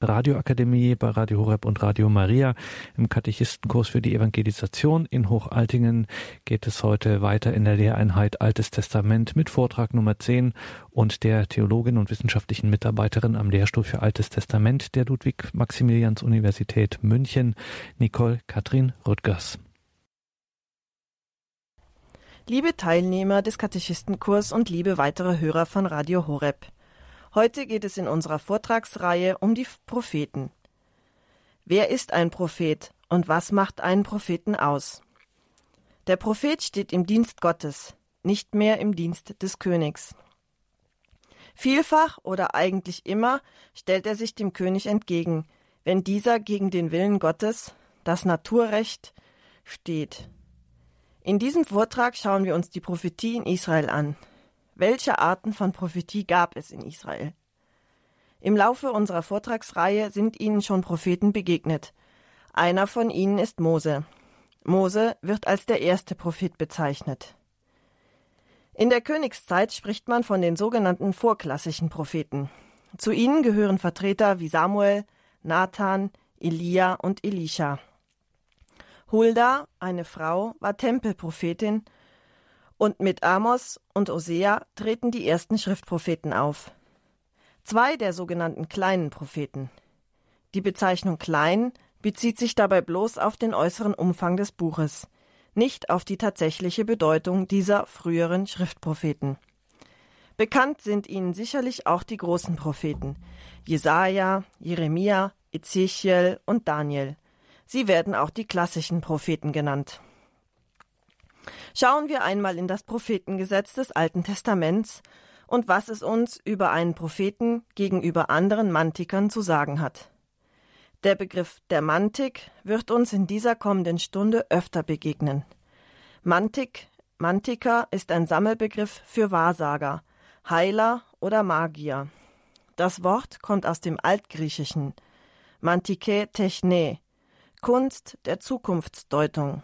Radioakademie bei Radio Horeb und Radio Maria. Im Katechistenkurs für die Evangelisation in Hochaltingen geht es heute weiter in der Lehreinheit Altes Testament mit Vortrag Nummer 10 und der Theologin und wissenschaftlichen Mitarbeiterin am Lehrstuhl für Altes Testament der Ludwig-Maximilians-Universität München, Nicole Katrin Rüttgers. Liebe Teilnehmer des Katechistenkurs und liebe weitere Hörer von Radio Horeb. Heute geht es in unserer Vortragsreihe um die Propheten. Wer ist ein Prophet und was macht einen Propheten aus? Der Prophet steht im Dienst Gottes, nicht mehr im Dienst des Königs. Vielfach oder eigentlich immer stellt er sich dem König entgegen, wenn dieser gegen den Willen Gottes, das Naturrecht, steht. In diesem Vortrag schauen wir uns die Prophetie in Israel an. Welche Arten von Prophetie gab es in Israel? Im Laufe unserer Vortragsreihe sind Ihnen schon Propheten begegnet. Einer von ihnen ist Mose. Mose wird als der erste Prophet bezeichnet. In der Königszeit spricht man von den sogenannten vorklassischen Propheten. Zu ihnen gehören Vertreter wie Samuel, Nathan, Elia und Elisha. Hulda, eine Frau, war Tempelprophetin und mit Amos und Osea treten die ersten Schriftpropheten auf. Zwei der sogenannten kleinen Propheten. Die Bezeichnung klein bezieht sich dabei bloß auf den äußeren Umfang des Buches, nicht auf die tatsächliche Bedeutung dieser früheren Schriftpropheten. Bekannt sind ihnen sicherlich auch die großen Propheten Jesaja, Jeremia, Ezechiel und Daniel. Sie werden auch die klassischen Propheten genannt. Schauen wir einmal in das Prophetengesetz des Alten Testaments und was es uns über einen Propheten gegenüber anderen Mantikern zu sagen hat. Der Begriff der Mantik wird uns in dieser kommenden Stunde öfter begegnen. Mantik, Mantiker ist ein Sammelbegriff für Wahrsager, Heiler oder Magier. Das Wort kommt aus dem Altgriechischen Mantike techne, Kunst der Zukunftsdeutung.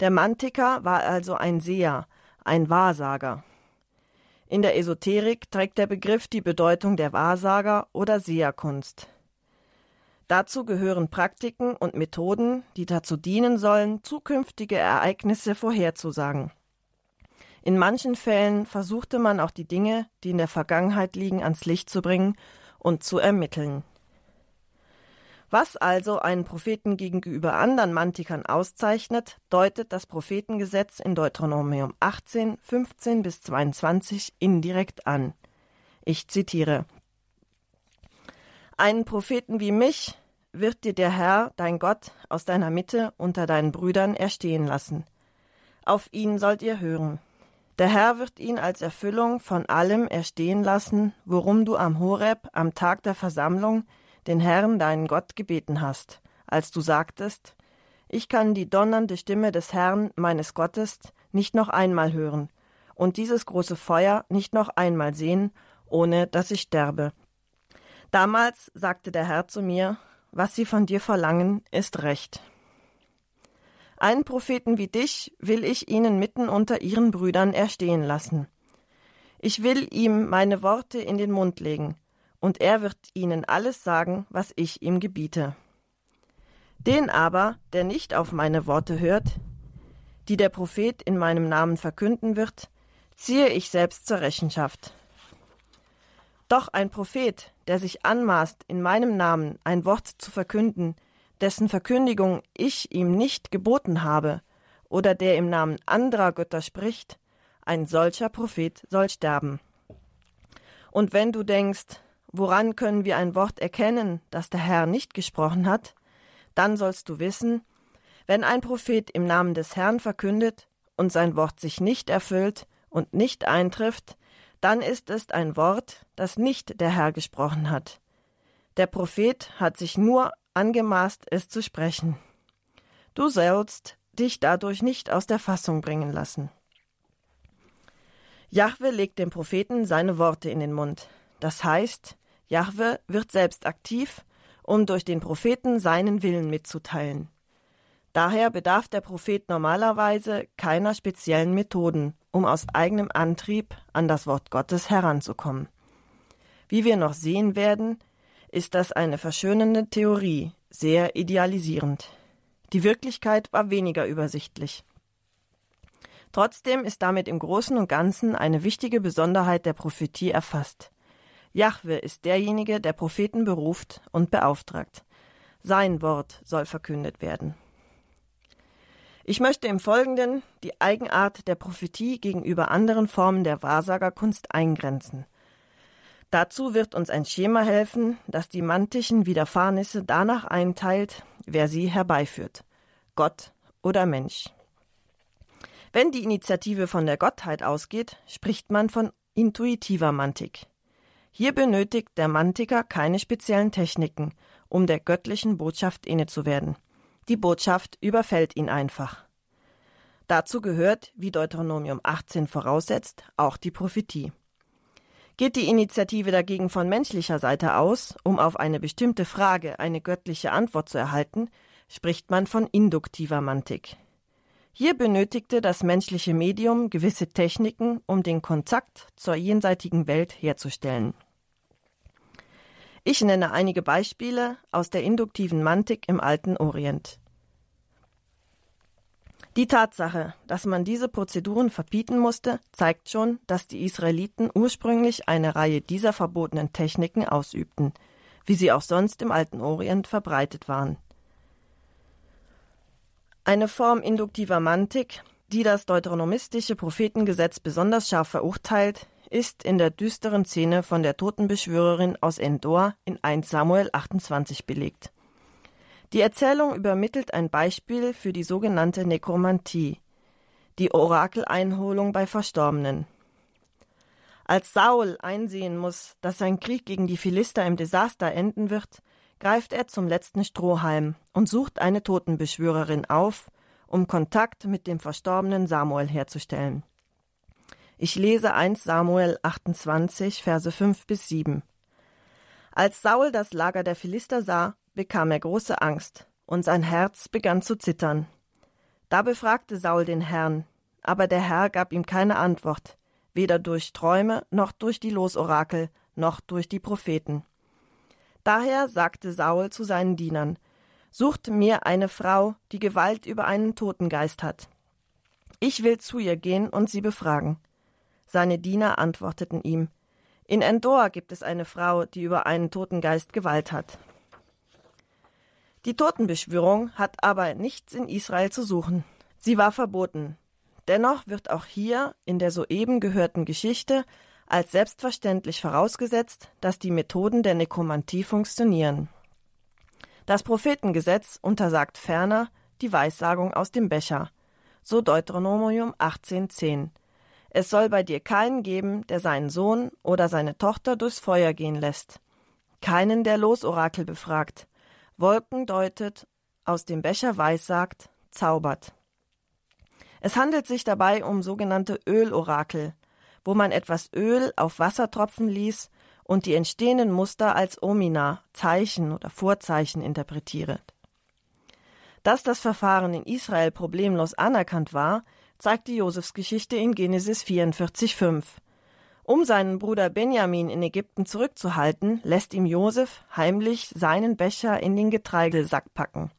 Der Mantiker war also ein Seher, ein Wahrsager. In der Esoterik trägt der Begriff die Bedeutung der Wahrsager oder Seherkunst. Dazu gehören Praktiken und Methoden, die dazu dienen sollen, zukünftige Ereignisse vorherzusagen. In manchen Fällen versuchte man auch die Dinge, die in der Vergangenheit liegen, ans Licht zu bringen und zu ermitteln. Was also einen Propheten gegenüber anderen Mantikern auszeichnet, deutet das Prophetengesetz in Deuteronomium 18, 15 bis 22 indirekt an. Ich zitiere: Einen Propheten wie mich wird dir der Herr, dein Gott, aus deiner Mitte unter deinen Brüdern erstehen lassen. Auf ihn sollt ihr hören. Der Herr wird ihn als Erfüllung von allem erstehen lassen, worum du am Horeb, am Tag der Versammlung, den Herrn, deinen Gott, gebeten hast, als du sagtest, ich kann die donnernde Stimme des Herrn, meines Gottes, nicht noch einmal hören und dieses große Feuer nicht noch einmal sehen, ohne dass ich sterbe. Damals sagte der Herr zu mir, was sie von dir verlangen, ist recht. Einen Propheten wie dich will ich ihnen mitten unter ihren Brüdern erstehen lassen. Ich will ihm meine Worte in den Mund legen, und er wird ihnen alles sagen, was ich ihm gebiete. Den aber, der nicht auf meine Worte hört, die der Prophet in meinem Namen verkünden wird, ziehe ich selbst zur Rechenschaft. Doch ein Prophet, der sich anmaßt, in meinem Namen ein Wort zu verkünden, dessen Verkündigung ich ihm nicht geboten habe, oder der im Namen anderer Götter spricht, ein solcher Prophet soll sterben. Und wenn du denkst, Woran können wir ein Wort erkennen, das der Herr nicht gesprochen hat? Dann sollst du wissen, wenn ein Prophet im Namen des Herrn verkündet und sein Wort sich nicht erfüllt und nicht eintrifft, dann ist es ein Wort, das nicht der Herr gesprochen hat. Der Prophet hat sich nur angemaßt, es zu sprechen. Du sollst dich dadurch nicht aus der Fassung bringen lassen. Jahwe legt dem Propheten seine Worte in den Mund. Das heißt, Jahwe wird selbst aktiv, um durch den Propheten seinen Willen mitzuteilen. Daher bedarf der Prophet normalerweise keiner speziellen Methoden, um aus eigenem Antrieb an das Wort Gottes heranzukommen. Wie wir noch sehen werden, ist das eine verschönende Theorie, sehr idealisierend. Die Wirklichkeit war weniger übersichtlich. Trotzdem ist damit im Großen und Ganzen eine wichtige Besonderheit der Prophetie erfasst. Jahwe ist derjenige, der Propheten beruft und beauftragt. Sein Wort soll verkündet werden. Ich möchte im Folgenden die Eigenart der Prophetie gegenüber anderen Formen der Wahrsagerkunst eingrenzen. Dazu wird uns ein Schema helfen, das die mantischen Widerfahrnisse danach einteilt, wer sie herbeiführt. Gott oder Mensch. Wenn die Initiative von der Gottheit ausgeht, spricht man von intuitiver Mantik. Hier benötigt der Mantiker keine speziellen Techniken, um der göttlichen Botschaft inne zu werden. Die Botschaft überfällt ihn einfach. Dazu gehört, wie Deuteronomium 18 voraussetzt, auch die Prophetie. Geht die Initiative dagegen von menschlicher Seite aus, um auf eine bestimmte Frage eine göttliche Antwort zu erhalten, spricht man von induktiver Mantik. Hier benötigte das menschliche Medium gewisse Techniken, um den Kontakt zur jenseitigen Welt herzustellen. Ich nenne einige Beispiele aus der induktiven Mantik im alten Orient. Die Tatsache, dass man diese Prozeduren verbieten musste, zeigt schon, dass die Israeliten ursprünglich eine Reihe dieser verbotenen Techniken ausübten, wie sie auch sonst im alten Orient verbreitet waren. Eine Form induktiver Mantik, die das deuteronomistische Prophetengesetz besonders scharf verurteilt, ist in der düsteren Szene von der Totenbeschwörerin aus Endor in 1 Samuel 28 belegt. Die Erzählung übermittelt ein Beispiel für die sogenannte Nekromantie, die Orakeleinholung bei Verstorbenen. Als Saul einsehen muss, dass sein Krieg gegen die Philister im Desaster enden wird, greift er zum letzten Strohhalm und sucht eine Totenbeschwörerin auf, um Kontakt mit dem verstorbenen Samuel herzustellen. Ich lese 1 Samuel 28, Verse 5 bis 7. Als Saul das Lager der Philister sah, bekam er große Angst, und sein Herz begann zu zittern. Da befragte Saul den Herrn, aber der Herr gab ihm keine Antwort, weder durch Träume noch durch die Losorakel noch durch die Propheten. Daher sagte Saul zu seinen Dienern Sucht mir eine Frau, die Gewalt über einen Totengeist hat. Ich will zu ihr gehen und sie befragen. Seine Diener antworteten ihm In Endor gibt es eine Frau, die über einen Totengeist Gewalt hat. Die Totenbeschwörung hat aber nichts in Israel zu suchen. Sie war verboten. Dennoch wird auch hier in der soeben gehörten Geschichte als selbstverständlich vorausgesetzt, dass die Methoden der Nekromantie funktionieren. Das Prophetengesetz untersagt ferner die Weissagung aus dem Becher, so Deuteronomium 18,10. Es soll bei dir keinen geben, der seinen Sohn oder seine Tochter durchs Feuer gehen lässt, keinen, der Losorakel befragt, Wolken deutet, aus dem Becher weissagt, zaubert. Es handelt sich dabei um sogenannte Ölorakel, wo man etwas Öl auf Wasser tropfen ließ und die entstehenden Muster als Omina, Zeichen oder Vorzeichen interpretiert. Dass das Verfahren in Israel problemlos anerkannt war, zeigt die Josefsgeschichte in Genesis 44,5. Um seinen Bruder Benjamin in Ägypten zurückzuhalten, lässt ihm Josef heimlich seinen Becher in den Getreidesack packen.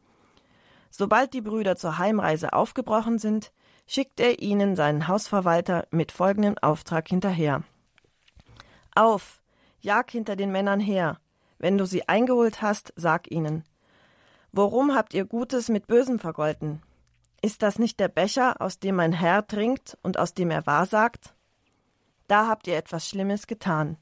Sobald die Brüder zur Heimreise aufgebrochen sind, schickt er ihnen seinen Hausverwalter mit folgendem Auftrag hinterher. Auf, jag hinter den Männern her. Wenn du sie eingeholt hast, sag ihnen. Worum habt ihr Gutes mit Bösem vergolten? Ist das nicht der Becher, aus dem mein Herr trinkt und aus dem er wahrsagt? Da habt ihr etwas Schlimmes getan.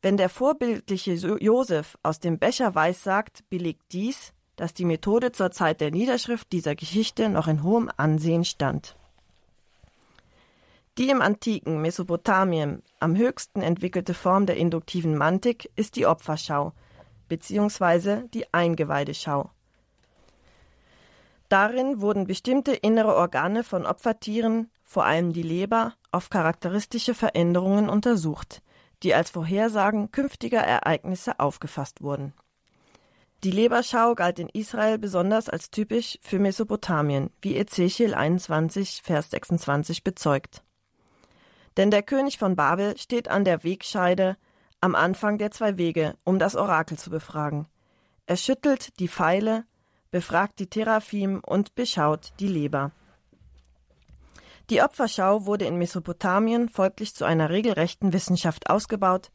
Wenn der vorbildliche Josef aus dem Becher weissagt, belegt dies, dass die Methode zur Zeit der Niederschrift dieser Geschichte noch in hohem Ansehen stand. Die im antiken Mesopotamien am höchsten entwickelte Form der induktiven Mantik ist die Opferschau bzw. die Eingeweideschau. Darin wurden bestimmte innere Organe von Opfertieren, vor allem die Leber, auf charakteristische Veränderungen untersucht, die als Vorhersagen künftiger Ereignisse aufgefasst wurden. Die Leberschau galt in Israel besonders als typisch für Mesopotamien, wie Ezechiel 21, Vers 26 bezeugt. Denn der König von Babel steht an der Wegscheide, am Anfang der zwei Wege, um das Orakel zu befragen. Er schüttelt die Pfeile, befragt die Teraphim und beschaut die Leber. Die Opferschau wurde in Mesopotamien folglich zu einer regelrechten Wissenschaft ausgebaut,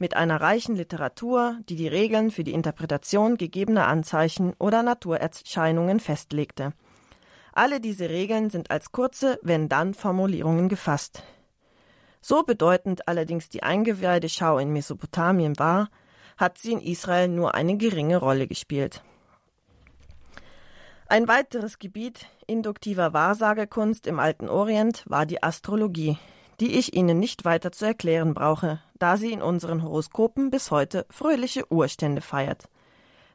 mit einer reichen Literatur, die die Regeln für die Interpretation gegebener Anzeichen oder Naturerscheinungen festlegte. Alle diese Regeln sind als kurze Wenn-Dann-Formulierungen gefasst. So bedeutend allerdings die Eingeweideschau in Mesopotamien war, hat sie in Israel nur eine geringe Rolle gespielt. Ein weiteres Gebiet induktiver Wahrsagekunst im alten Orient war die Astrologie, die ich Ihnen nicht weiter zu erklären brauche, da sie in unseren Horoskopen bis heute fröhliche Urstände feiert.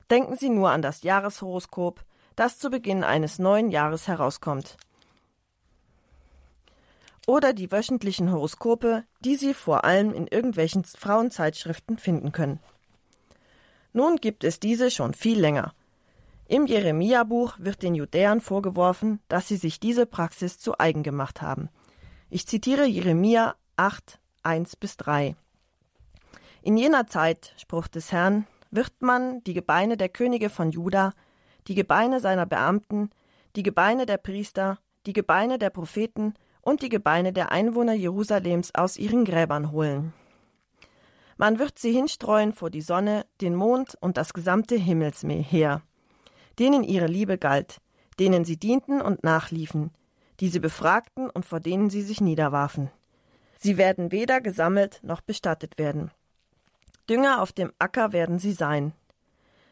Denken Sie nur an das Jahreshoroskop, das zu Beginn eines neuen Jahres herauskommt. Oder die wöchentlichen Horoskope, die Sie vor allem in irgendwelchen Frauenzeitschriften finden können. Nun gibt es diese schon viel länger – im Jeremia-Buch wird den Judäern vorgeworfen, dass sie sich diese Praxis zu eigen gemacht haben. Ich zitiere Jeremia 8, 1 bis 3. In jener Zeit, Spruch des Herrn, wird man die Gebeine der Könige von Juda, die Gebeine seiner Beamten, die Gebeine der Priester, die Gebeine der Propheten und die Gebeine der Einwohner Jerusalems aus ihren Gräbern holen. Man wird sie hinstreuen vor die Sonne, den Mond und das gesamte Himmelsmeer denen ihre Liebe galt, denen sie dienten und nachliefen, die sie befragten und vor denen sie sich niederwarfen. Sie werden weder gesammelt noch bestattet werden. Dünger auf dem Acker werden sie sein.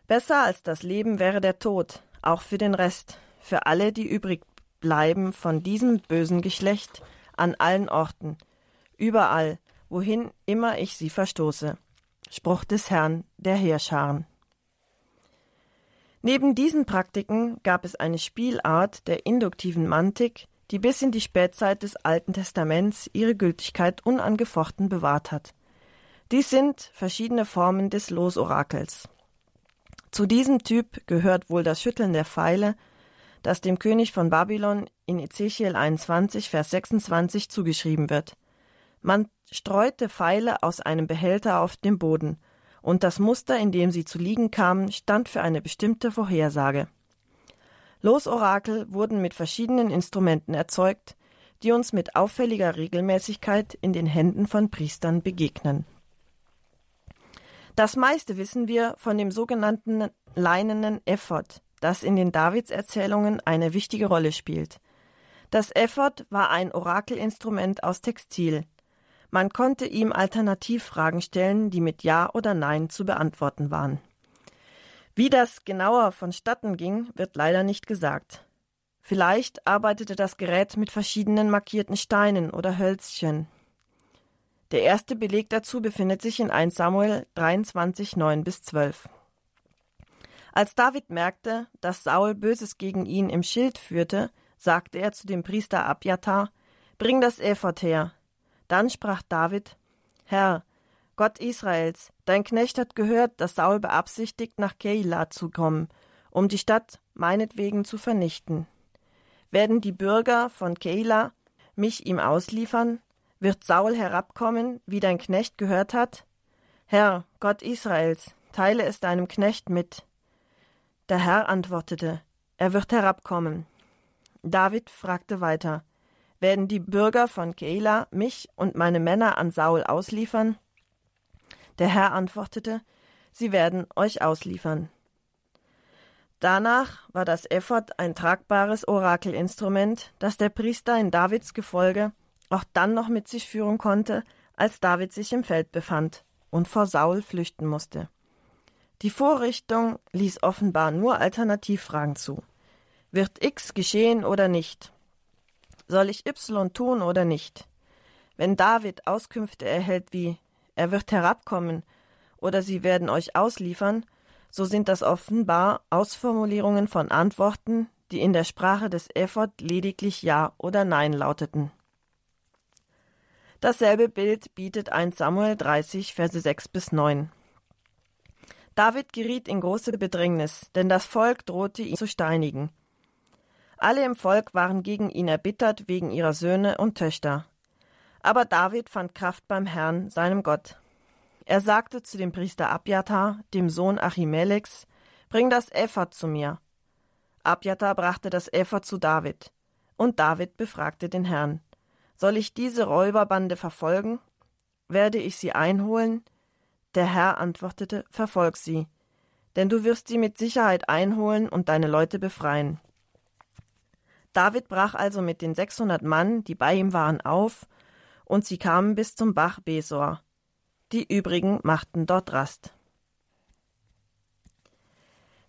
Besser als das Leben wäre der Tod, auch für den Rest, für alle, die übrig bleiben von diesem bösen Geschlecht, an allen Orten, überall, wohin immer ich sie verstoße. Spruch des Herrn der Heerscharen. Neben diesen Praktiken gab es eine Spielart der induktiven Mantik, die bis in die Spätzeit des Alten Testaments ihre Gültigkeit unangefochten bewahrt hat. Dies sind verschiedene Formen des Losorakels. Zu diesem Typ gehört wohl das Schütteln der Pfeile, das dem König von Babylon in Ezechiel 21, Vers 26 zugeschrieben wird. Man streute Pfeile aus einem Behälter auf den Boden – und das Muster, in dem sie zu liegen kamen, stand für eine bestimmte Vorhersage. Losorakel wurden mit verschiedenen Instrumenten erzeugt, die uns mit auffälliger Regelmäßigkeit in den Händen von Priestern begegnen. Das meiste wissen wir von dem sogenannten leinenen Ephod, das in den Davidserzählungen eine wichtige Rolle spielt. Das Ephod war ein Orakelinstrument aus Textil, man konnte ihm Alternativfragen stellen, die mit Ja oder Nein zu beantworten waren. Wie das genauer vonstatten ging, wird leider nicht gesagt. Vielleicht arbeitete das Gerät mit verschiedenen markierten Steinen oder Hölzchen. Der erste Beleg dazu befindet sich in 1 Samuel 23, 9 bis 12. Als David merkte, dass Saul Böses gegen ihn im Schild führte, sagte er zu dem Priester Abjatar: Bring das Ephod her. Dann sprach David: Herr, Gott Israels, dein Knecht hat gehört, dass Saul beabsichtigt, nach Keila zu kommen, um die Stadt meinetwegen zu vernichten. Werden die Bürger von Keila mich ihm ausliefern? Wird Saul herabkommen, wie dein Knecht gehört hat? Herr, Gott Israels, teile es deinem Knecht mit. Der Herr antwortete, er wird herabkommen. David fragte weiter, werden die Bürger von Keila mich und meine Männer an Saul ausliefern? Der Herr antwortete, Sie werden euch ausliefern. Danach war das Ephod ein tragbares Orakelinstrument, das der Priester in Davids Gefolge auch dann noch mit sich führen konnte, als David sich im Feld befand und vor Saul flüchten musste. Die Vorrichtung ließ offenbar nur Alternativfragen zu. Wird X geschehen oder nicht? Soll ich Y tun oder nicht? Wenn David Auskünfte erhält wie er wird herabkommen oder sie werden euch ausliefern, so sind das offenbar Ausformulierungen von Antworten, die in der Sprache des Ephod lediglich Ja oder Nein lauteten. Dasselbe Bild bietet 1 Samuel 30, Verse 6 bis 9. David geriet in große Bedrängnis, denn das Volk drohte ihn zu steinigen. Alle im Volk waren gegen ihn erbittert wegen ihrer Söhne und Töchter. Aber David fand Kraft beim Herrn, seinem Gott. Er sagte zu dem Priester Abjatar, dem Sohn Achimelechs, Bring das Ephod zu mir. Abjatar brachte das Ephod zu David. Und David befragte den Herrn. Soll ich diese Räuberbande verfolgen? Werde ich sie einholen? Der Herr antwortete, Verfolg sie, denn du wirst sie mit Sicherheit einholen und deine Leute befreien. David brach also mit den 600 Mann, die bei ihm waren, auf, und sie kamen bis zum Bach Besor. Die übrigen machten dort Rast.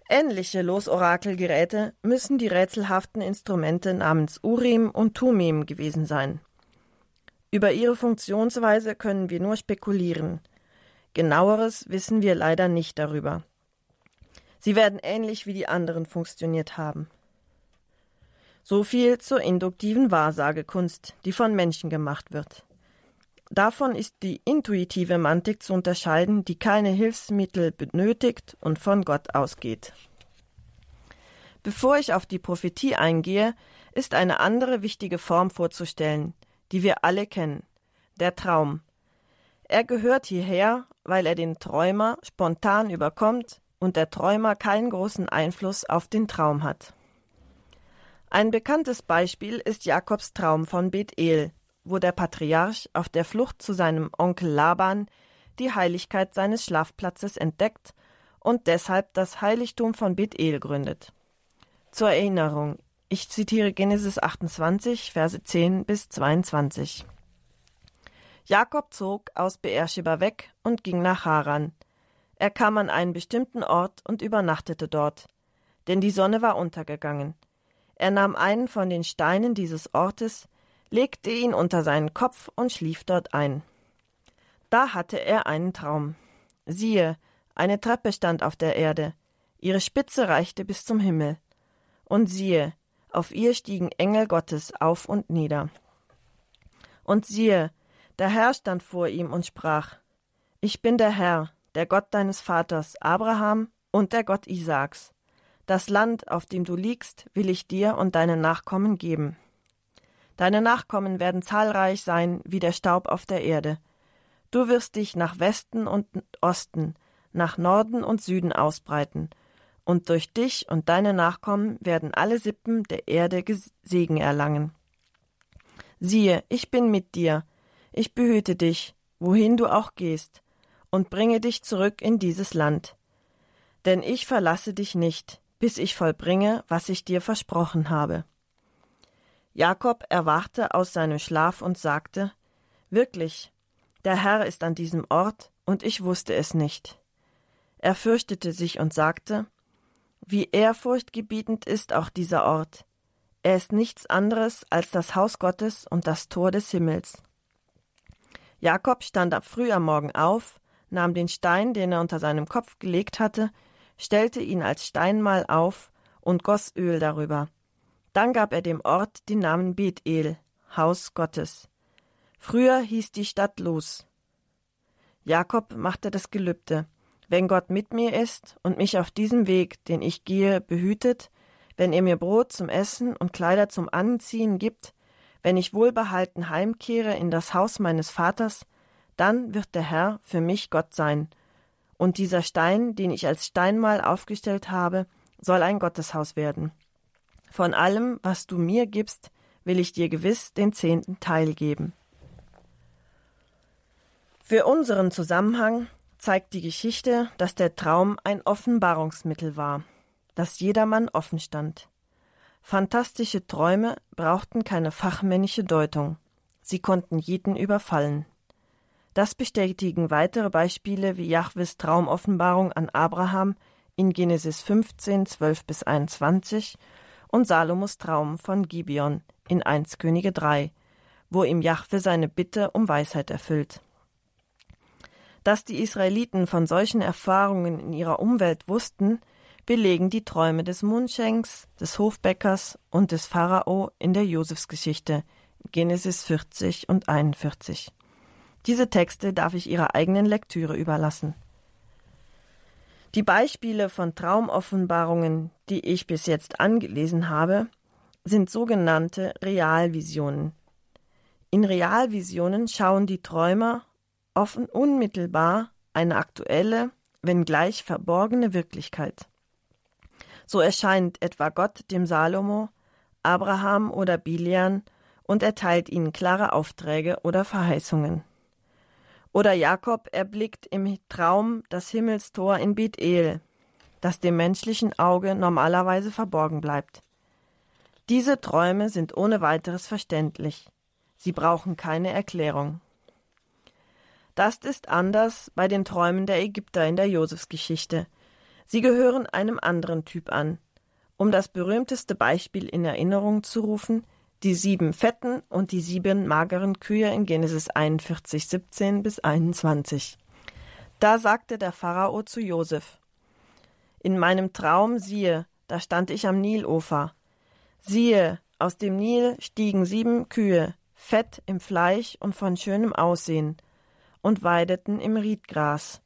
Ähnliche Losorakelgeräte müssen die rätselhaften Instrumente namens Urim und Tumim gewesen sein. Über ihre Funktionsweise können wir nur spekulieren. Genaueres wissen wir leider nicht darüber. Sie werden ähnlich wie die anderen funktioniert haben. So viel zur induktiven Wahrsagekunst, die von Menschen gemacht wird. Davon ist die intuitive Mantik zu unterscheiden, die keine Hilfsmittel benötigt und von Gott ausgeht. Bevor ich auf die Prophetie eingehe, ist eine andere wichtige Form vorzustellen, die wir alle kennen, der Traum. Er gehört hierher, weil er den Träumer spontan überkommt und der Träumer keinen großen Einfluss auf den Traum hat. Ein bekanntes Beispiel ist Jakobs Traum von Bethel, wo der Patriarch auf der Flucht zu seinem Onkel Laban die Heiligkeit seines Schlafplatzes entdeckt und deshalb das Heiligtum von Bethel gründet. Zur Erinnerung, ich zitiere Genesis 28, Verse 10 bis 22. Jakob zog aus Beersheba weg und ging nach Haran. Er kam an einen bestimmten Ort und übernachtete dort, denn die Sonne war untergegangen. Er nahm einen von den Steinen dieses Ortes, legte ihn unter seinen Kopf und schlief dort ein. Da hatte er einen Traum. Siehe, eine Treppe stand auf der Erde, ihre Spitze reichte bis zum Himmel. Und siehe, auf ihr stiegen Engel Gottes auf und nieder. Und siehe, der Herr stand vor ihm und sprach: Ich bin der Herr, der Gott deines Vaters Abraham und der Gott Isaaks. Das Land, auf dem du liegst, will ich dir und deinen Nachkommen geben. Deine Nachkommen werden zahlreich sein wie der Staub auf der Erde. Du wirst dich nach Westen und Osten, nach Norden und Süden ausbreiten, und durch dich und deine Nachkommen werden alle Sippen der Erde Segen erlangen. Siehe, ich bin mit dir, ich behüte dich, wohin du auch gehst, und bringe dich zurück in dieses Land. Denn ich verlasse dich nicht, bis ich vollbringe, was ich dir versprochen habe. Jakob erwachte aus seinem Schlaf und sagte Wirklich, der Herr ist an diesem Ort, und ich wusste es nicht. Er fürchtete sich und sagte Wie ehrfurchtgebietend ist auch dieser Ort. Er ist nichts anderes als das Haus Gottes und das Tor des Himmels. Jakob stand ab früh am Morgen auf, nahm den Stein, den er unter seinem Kopf gelegt hatte, stellte ihn als Steinmal auf und goss Öl darüber. Dann gab er dem Ort den Namen Bethel, Haus Gottes. Früher hieß die Stadt Luz. Jakob machte das Gelübde. Wenn Gott mit mir ist und mich auf diesem Weg, den ich gehe, behütet, wenn er mir Brot zum Essen und Kleider zum Anziehen gibt, wenn ich wohlbehalten heimkehre in das Haus meines Vaters, dann wird der Herr für mich Gott sein und dieser Stein, den ich als Steinmal aufgestellt habe, soll ein Gotteshaus werden. Von allem, was du mir gibst, will ich dir gewiss den zehnten Teil geben. Für unseren Zusammenhang zeigt die Geschichte, dass der Traum ein Offenbarungsmittel war, das jedermann offen stand. Fantastische Träume brauchten keine fachmännische Deutung, sie konnten jeden überfallen. Das bestätigen weitere Beispiele wie Jahwes Traumoffenbarung an Abraham in Genesis 15, 12 bis 21 und Salomos Traum von Gibeon in 1 Könige 3, wo ihm Jahwe seine Bitte um Weisheit erfüllt. Dass die Israeliten von solchen Erfahrungen in ihrer Umwelt wussten, belegen die Träume des Mundschenks, des Hofbäckers und des Pharao in der Josefsgeschichte Genesis 40 und 41. Diese Texte darf ich Ihrer eigenen Lektüre überlassen. Die Beispiele von Traumoffenbarungen, die ich bis jetzt angelesen habe, sind sogenannte Realvisionen. In Realvisionen schauen die Träumer offen unmittelbar eine aktuelle, wenngleich verborgene Wirklichkeit. So erscheint etwa Gott dem Salomo, Abraham oder Bilian und erteilt ihnen klare Aufträge oder Verheißungen. Oder Jakob erblickt im Traum das Himmelstor in Bethel, das dem menschlichen Auge normalerweise verborgen bleibt. Diese Träume sind ohne weiteres verständlich. Sie brauchen keine Erklärung. Das ist anders bei den Träumen der Ägypter in der Josefsgeschichte. Sie gehören einem anderen Typ an. Um das berühmteste Beispiel in Erinnerung zu rufen, die sieben fetten und die sieben mageren Kühe in Genesis 41, 17 bis 21. Da sagte der Pharao zu Josef: In meinem Traum siehe, da stand ich am Nilufer. Siehe, aus dem Nil stiegen sieben Kühe, fett im Fleisch und von schönem Aussehen, und weideten im Riedgras.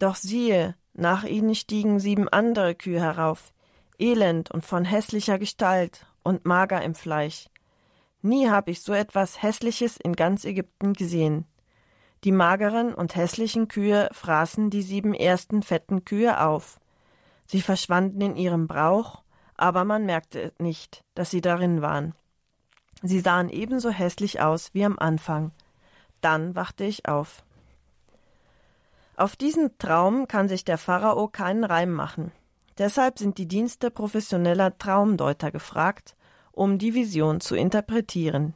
Doch siehe, nach ihnen stiegen sieben andere Kühe herauf, elend und von hässlicher Gestalt und mager im Fleisch. Nie habe ich so etwas Hässliches in ganz Ägypten gesehen. Die mageren und hässlichen Kühe fraßen die sieben ersten fetten Kühe auf. Sie verschwanden in ihrem Brauch, aber man merkte nicht, dass sie darin waren. Sie sahen ebenso hässlich aus wie am Anfang. Dann wachte ich auf. Auf diesen Traum kann sich der Pharao keinen Reim machen. Deshalb sind die Dienste professioneller Traumdeuter gefragt, um die Vision zu interpretieren.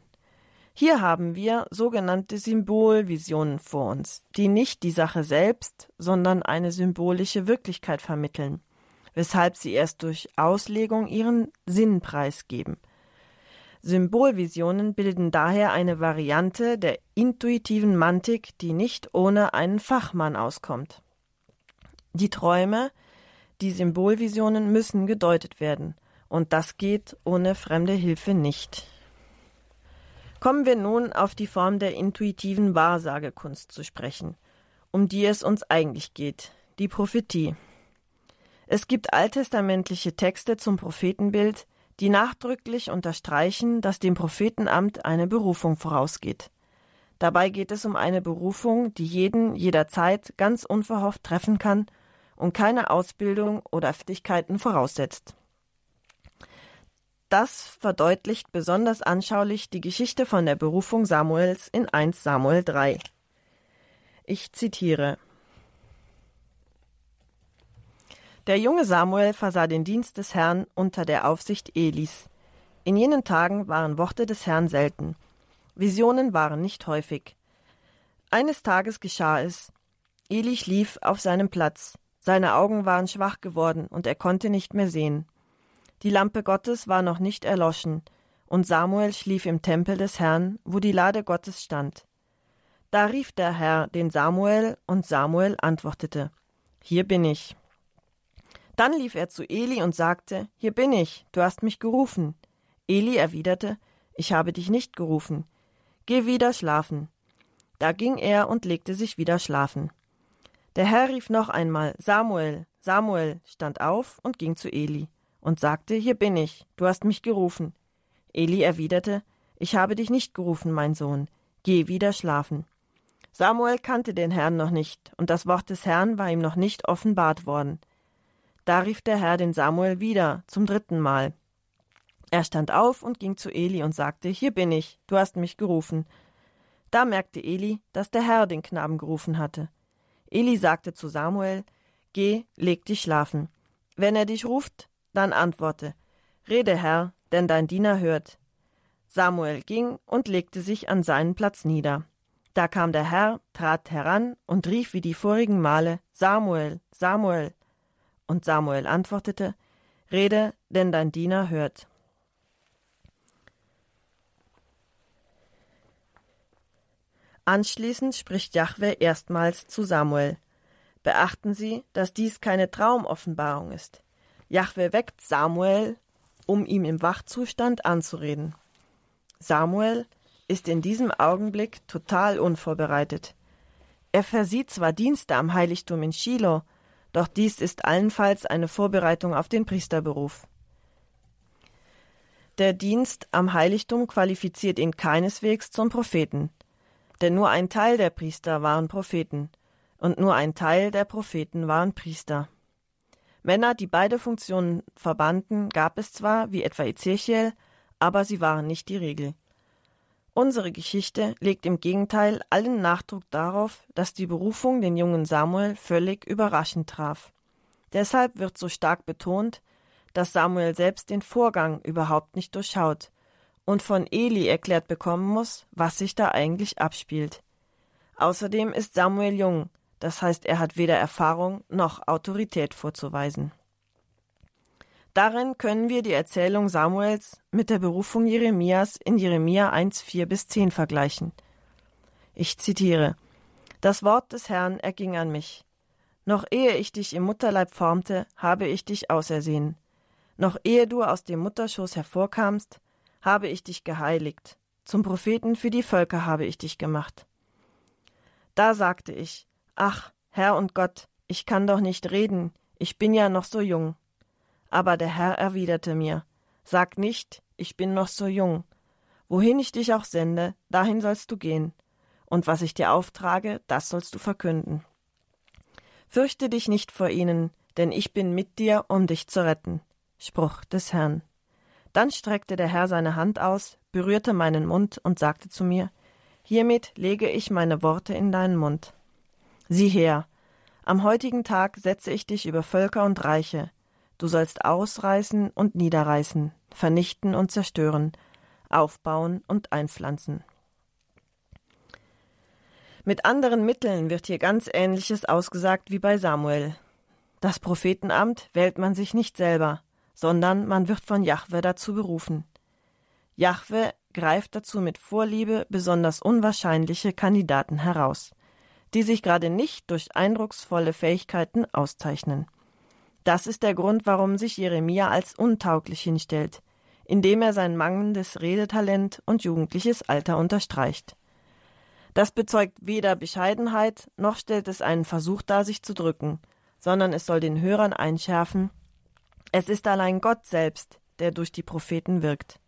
Hier haben wir sogenannte Symbolvisionen vor uns, die nicht die Sache selbst, sondern eine symbolische Wirklichkeit vermitteln, weshalb sie erst durch Auslegung ihren Sinn preisgeben. Symbolvisionen bilden daher eine Variante der intuitiven Mantik, die nicht ohne einen Fachmann auskommt. Die Träume, die Symbolvisionen müssen gedeutet werden, und das geht ohne fremde Hilfe nicht. Kommen wir nun auf die Form der intuitiven Wahrsagekunst zu sprechen, um die es uns eigentlich geht, die Prophetie. Es gibt alttestamentliche Texte zum Prophetenbild, die nachdrücklich unterstreichen, dass dem Prophetenamt eine Berufung vorausgeht. Dabei geht es um eine Berufung, die jeden jederzeit ganz unverhofft treffen kann und keine Ausbildung oder Fertigkeiten voraussetzt. Das verdeutlicht besonders anschaulich die Geschichte von der Berufung Samuels in 1 Samuel 3. Ich zitiere Der junge Samuel versah den Dienst des Herrn unter der Aufsicht Elis. In jenen Tagen waren Worte des Herrn selten. Visionen waren nicht häufig. Eines Tages geschah es. Eli schlief auf seinem Platz. Seine Augen waren schwach geworden und er konnte nicht mehr sehen. Die Lampe Gottes war noch nicht erloschen, und Samuel schlief im Tempel des Herrn, wo die Lade Gottes stand. Da rief der Herr den Samuel, und Samuel antwortete Hier bin ich. Dann lief er zu Eli und sagte, Hier bin ich, du hast mich gerufen. Eli erwiderte, Ich habe dich nicht gerufen. Geh wieder schlafen. Da ging er und legte sich wieder schlafen. Der Herr rief noch einmal, Samuel, Samuel, stand auf und ging zu Eli und sagte, Hier bin ich, du hast mich gerufen. Eli erwiderte, Ich habe dich nicht gerufen, mein Sohn, geh wieder schlafen. Samuel kannte den Herrn noch nicht, und das Wort des Herrn war ihm noch nicht offenbart worden. Da rief der Herr den Samuel wieder, zum dritten Mal. Er stand auf und ging zu Eli und sagte, Hier bin ich, du hast mich gerufen. Da merkte Eli, dass der Herr den Knaben gerufen hatte. Eli sagte zu Samuel, Geh, leg dich schlafen. Wenn er dich ruft, dann antworte, Rede, Herr, denn dein Diener hört. Samuel ging und legte sich an seinen Platz nieder. Da kam der Herr, trat heran und rief wie die vorigen Male, Samuel, Samuel. Und Samuel antwortete, Rede, denn dein Diener hört. Anschließend spricht Jahwe erstmals zu Samuel. Beachten Sie, dass dies keine Traumoffenbarung ist. Jahwe weckt Samuel, um ihm im Wachzustand anzureden. Samuel ist in diesem Augenblick total unvorbereitet. Er versieht zwar Dienste am Heiligtum in Shiloh, doch dies ist allenfalls eine Vorbereitung auf den Priesterberuf. Der Dienst am Heiligtum qualifiziert ihn keineswegs zum Propheten, denn nur ein Teil der Priester waren Propheten. und nur ein Teil der Propheten waren Priester. Männer, die beide Funktionen verbanden, gab es zwar, wie etwa Ezechiel, aber sie waren nicht die Regel. Unsere Geschichte legt im Gegenteil allen Nachdruck darauf, dass die Berufung den jungen Samuel völlig überraschend traf. Deshalb wird so stark betont, dass Samuel selbst den Vorgang überhaupt nicht durchschaut und von Eli erklärt bekommen muss, was sich da eigentlich abspielt. Außerdem ist Samuel jung, das heißt, er hat weder Erfahrung noch Autorität vorzuweisen. Darin können wir die Erzählung Samuels mit der Berufung Jeremias in Jeremia 1, 4 bis 10 vergleichen. Ich zitiere: Das Wort des Herrn erging an mich. Noch ehe ich dich im Mutterleib formte, habe ich dich ausersehen. Noch ehe du aus dem Mutterschoß hervorkamst, habe ich dich geheiligt. Zum Propheten für die Völker habe ich dich gemacht. Da sagte ich: Ach, Herr und Gott, ich kann doch nicht reden, ich bin ja noch so jung. Aber der Herr erwiderte mir, Sag nicht, ich bin noch so jung. Wohin ich dich auch sende, dahin sollst du gehen. Und was ich dir auftrage, das sollst du verkünden. Fürchte dich nicht vor ihnen, denn ich bin mit dir, um dich zu retten. Spruch des Herrn. Dann streckte der Herr seine Hand aus, berührte meinen Mund und sagte zu mir, Hiermit lege ich meine Worte in deinen Mund. Sieh her, am heutigen Tag setze ich dich über Völker und Reiche, Du sollst ausreißen und niederreißen, vernichten und zerstören, aufbauen und einpflanzen. Mit anderen Mitteln wird hier ganz Ähnliches ausgesagt wie bei Samuel. Das Prophetenamt wählt man sich nicht selber, sondern man wird von Jahwe dazu berufen. Jahwe greift dazu mit Vorliebe besonders unwahrscheinliche Kandidaten heraus, die sich gerade nicht durch eindrucksvolle Fähigkeiten auszeichnen. Das ist der Grund, warum sich Jeremia als untauglich hinstellt, indem er sein mangelndes Redetalent und jugendliches Alter unterstreicht. Das bezeugt weder Bescheidenheit, noch stellt es einen Versuch dar, sich zu drücken, sondern es soll den Hörern einschärfen, es ist allein Gott selbst, der durch die Propheten wirkt.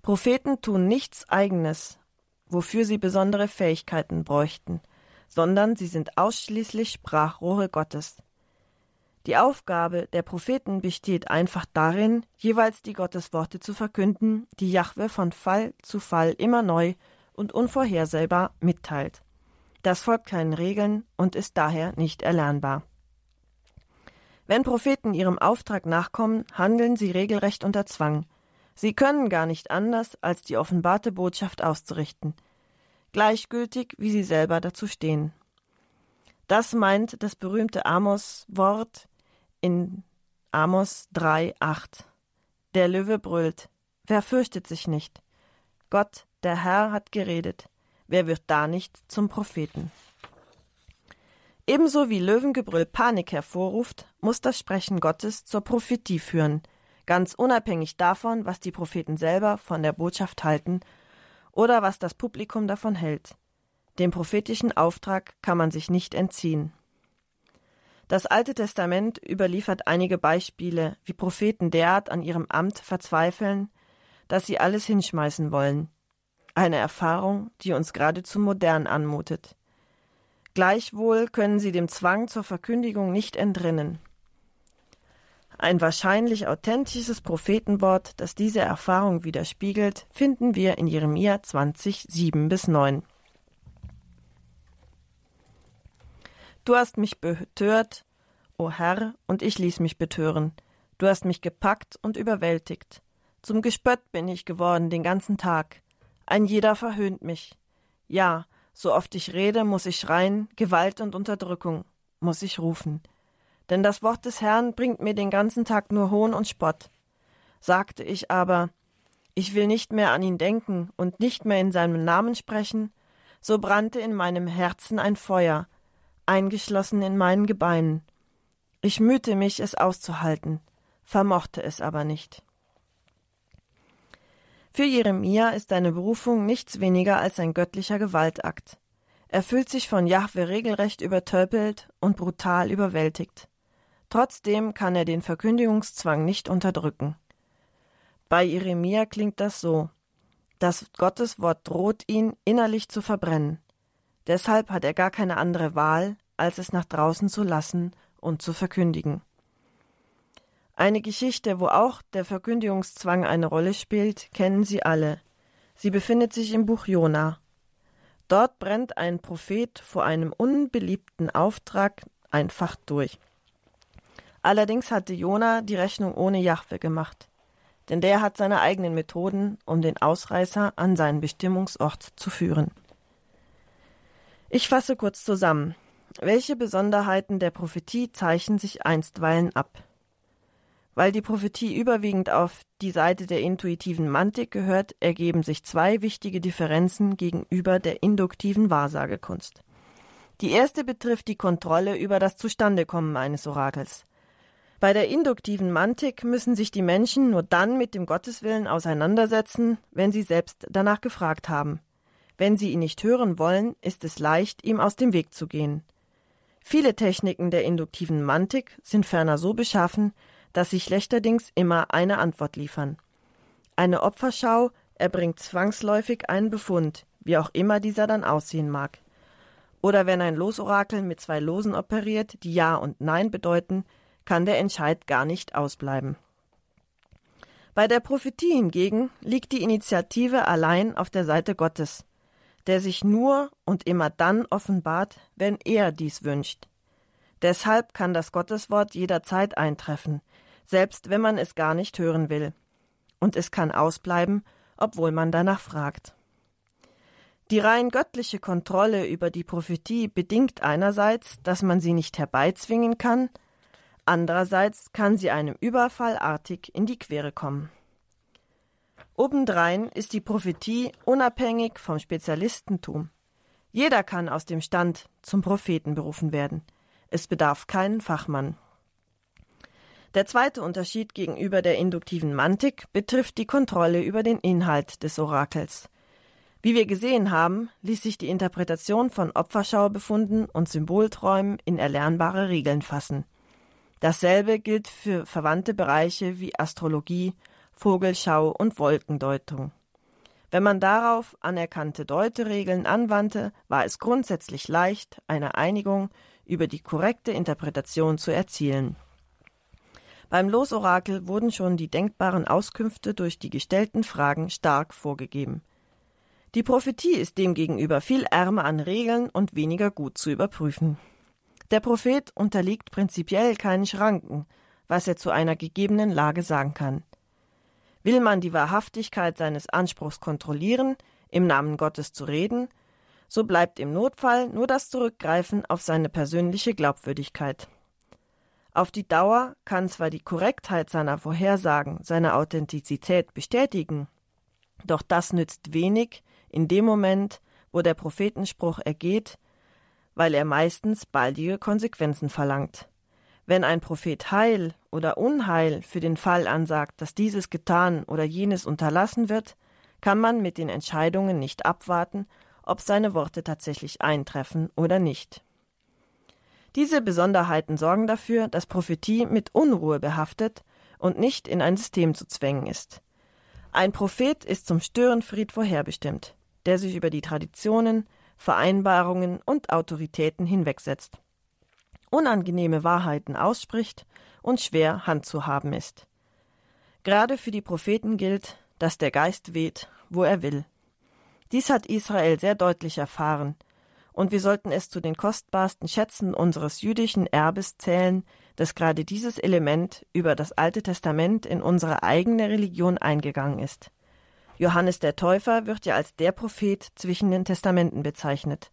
Propheten tun nichts Eigenes, wofür sie besondere Fähigkeiten bräuchten, sondern sie sind ausschließlich Sprachrohre Gottes. Die Aufgabe der Propheten besteht einfach darin, jeweils die Gottesworte zu verkünden, die Jahwe von Fall zu Fall immer neu und unvorhersehbar mitteilt. Das folgt keinen Regeln und ist daher nicht erlernbar. Wenn Propheten ihrem Auftrag nachkommen, handeln sie regelrecht unter Zwang. Sie können gar nicht anders, als die offenbarte Botschaft auszurichten, gleichgültig, wie sie selber dazu stehen. Das meint das berühmte Amos-Wort in Amos 3, 8. Der Löwe brüllt. Wer fürchtet sich nicht? Gott, der Herr, hat geredet. Wer wird da nicht zum Propheten? Ebenso wie Löwengebrüll Panik hervorruft, muss das Sprechen Gottes zur Prophetie führen, ganz unabhängig davon, was die Propheten selber von der Botschaft halten oder was das Publikum davon hält. Dem prophetischen Auftrag kann man sich nicht entziehen. Das Alte Testament überliefert einige Beispiele, wie Propheten derart an ihrem Amt verzweifeln, dass sie alles hinschmeißen wollen. Eine Erfahrung, die uns geradezu modern anmutet. Gleichwohl können sie dem Zwang zur Verkündigung nicht entrinnen. Ein wahrscheinlich authentisches Prophetenwort, das diese Erfahrung widerspiegelt, finden wir in Jeremia 20, 7 bis 9. Du hast mich betört, o Herr, und ich ließ mich betören. Du hast mich gepackt und überwältigt. Zum Gespött bin ich geworden den ganzen Tag. Ein jeder verhöhnt mich. Ja, so oft ich rede, muss ich schreien, Gewalt und Unterdrückung, muss ich rufen. Denn das Wort des Herrn bringt mir den ganzen Tag nur Hohn und Spott. Sagte ich aber, ich will nicht mehr an ihn denken und nicht mehr in seinem Namen sprechen, so brannte in meinem Herzen ein Feuer, eingeschlossen in meinen Gebeinen. Ich mühte mich, es auszuhalten, vermochte es aber nicht. Für Jeremia ist seine Berufung nichts weniger als ein göttlicher Gewaltakt. Er fühlt sich von Jahwe regelrecht übertöpelt und brutal überwältigt. Trotzdem kann er den Verkündigungszwang nicht unterdrücken. Bei Jeremia klingt das so: Das Gotteswort droht ihn, innerlich zu verbrennen. Deshalb hat er gar keine andere Wahl, als es nach draußen zu lassen und zu verkündigen. Eine Geschichte, wo auch der Verkündigungszwang eine Rolle spielt, kennen Sie alle. Sie befindet sich im Buch Jona. Dort brennt ein Prophet vor einem unbeliebten Auftrag einfach durch. Allerdings hatte Jona die Rechnung ohne Jahwe gemacht, denn der hat seine eigenen Methoden, um den Ausreißer an seinen Bestimmungsort zu führen. Ich fasse kurz zusammen. Welche Besonderheiten der Prophetie zeichnen sich einstweilen ab? Weil die Prophetie überwiegend auf die Seite der intuitiven Mantik gehört, ergeben sich zwei wichtige Differenzen gegenüber der induktiven Wahrsagekunst. Die erste betrifft die Kontrolle über das Zustandekommen eines Orakels. Bei der induktiven Mantik müssen sich die Menschen nur dann mit dem Gotteswillen auseinandersetzen, wenn sie selbst danach gefragt haben. Wenn sie ihn nicht hören wollen, ist es leicht, ihm aus dem Weg zu gehen. Viele Techniken der induktiven Mantik sind ferner so beschaffen, dass sie schlechterdings immer eine Antwort liefern. Eine Opferschau erbringt zwangsläufig einen Befund, wie auch immer dieser dann aussehen mag. Oder wenn ein Losorakel mit zwei Losen operiert, die Ja und Nein bedeuten, kann der Entscheid gar nicht ausbleiben. Bei der Prophetie hingegen liegt die Initiative allein auf der Seite Gottes, der sich nur und immer dann offenbart, wenn er dies wünscht. Deshalb kann das Gotteswort jederzeit eintreffen, selbst wenn man es gar nicht hören will. Und es kann ausbleiben, obwohl man danach fragt. Die rein göttliche Kontrolle über die Prophetie bedingt einerseits, dass man sie nicht herbeizwingen kann, andererseits kann sie einem überfallartig in die Quere kommen. Obendrein ist die Prophetie unabhängig vom Spezialistentum. Jeder kann aus dem Stand zum Propheten berufen werden. Es bedarf keinen Fachmann. Der zweite Unterschied gegenüber der induktiven Mantik betrifft die Kontrolle über den Inhalt des Orakels. Wie wir gesehen haben, ließ sich die Interpretation von Opferschaubefunden und Symbolträumen in erlernbare Regeln fassen. Dasselbe gilt für verwandte Bereiche wie Astrologie, Vogelschau und Wolkendeutung. Wenn man darauf anerkannte Deuteregeln anwandte, war es grundsätzlich leicht, eine Einigung über die korrekte Interpretation zu erzielen. Beim Losorakel wurden schon die denkbaren Auskünfte durch die gestellten Fragen stark vorgegeben. Die Prophetie ist demgegenüber viel ärmer an Regeln und weniger gut zu überprüfen. Der Prophet unterliegt prinzipiell keinen Schranken, was er zu einer gegebenen Lage sagen kann. Will man die Wahrhaftigkeit seines Anspruchs kontrollieren, im Namen Gottes zu reden, so bleibt im Notfall nur das Zurückgreifen auf seine persönliche Glaubwürdigkeit. Auf die Dauer kann zwar die Korrektheit seiner Vorhersagen seine Authentizität bestätigen, doch das nützt wenig in dem Moment, wo der Prophetenspruch ergeht, weil er meistens baldige Konsequenzen verlangt. Wenn ein Prophet Heil oder Unheil für den Fall ansagt, dass dieses getan oder jenes unterlassen wird, kann man mit den Entscheidungen nicht abwarten, ob seine Worte tatsächlich eintreffen oder nicht. Diese Besonderheiten sorgen dafür, dass Prophetie mit Unruhe behaftet und nicht in ein System zu zwängen ist. Ein Prophet ist zum Störenfried vorherbestimmt, der sich über die Traditionen, Vereinbarungen und Autoritäten hinwegsetzt, unangenehme Wahrheiten ausspricht und schwer handzuhaben ist. Gerade für die Propheten gilt, dass der Geist weht, wo er will. Dies hat Israel sehr deutlich erfahren, und wir sollten es zu den kostbarsten Schätzen unseres jüdischen Erbes zählen, dass gerade dieses Element über das Alte Testament in unsere eigene Religion eingegangen ist. Johannes der Täufer wird ja als der Prophet zwischen den Testamenten bezeichnet.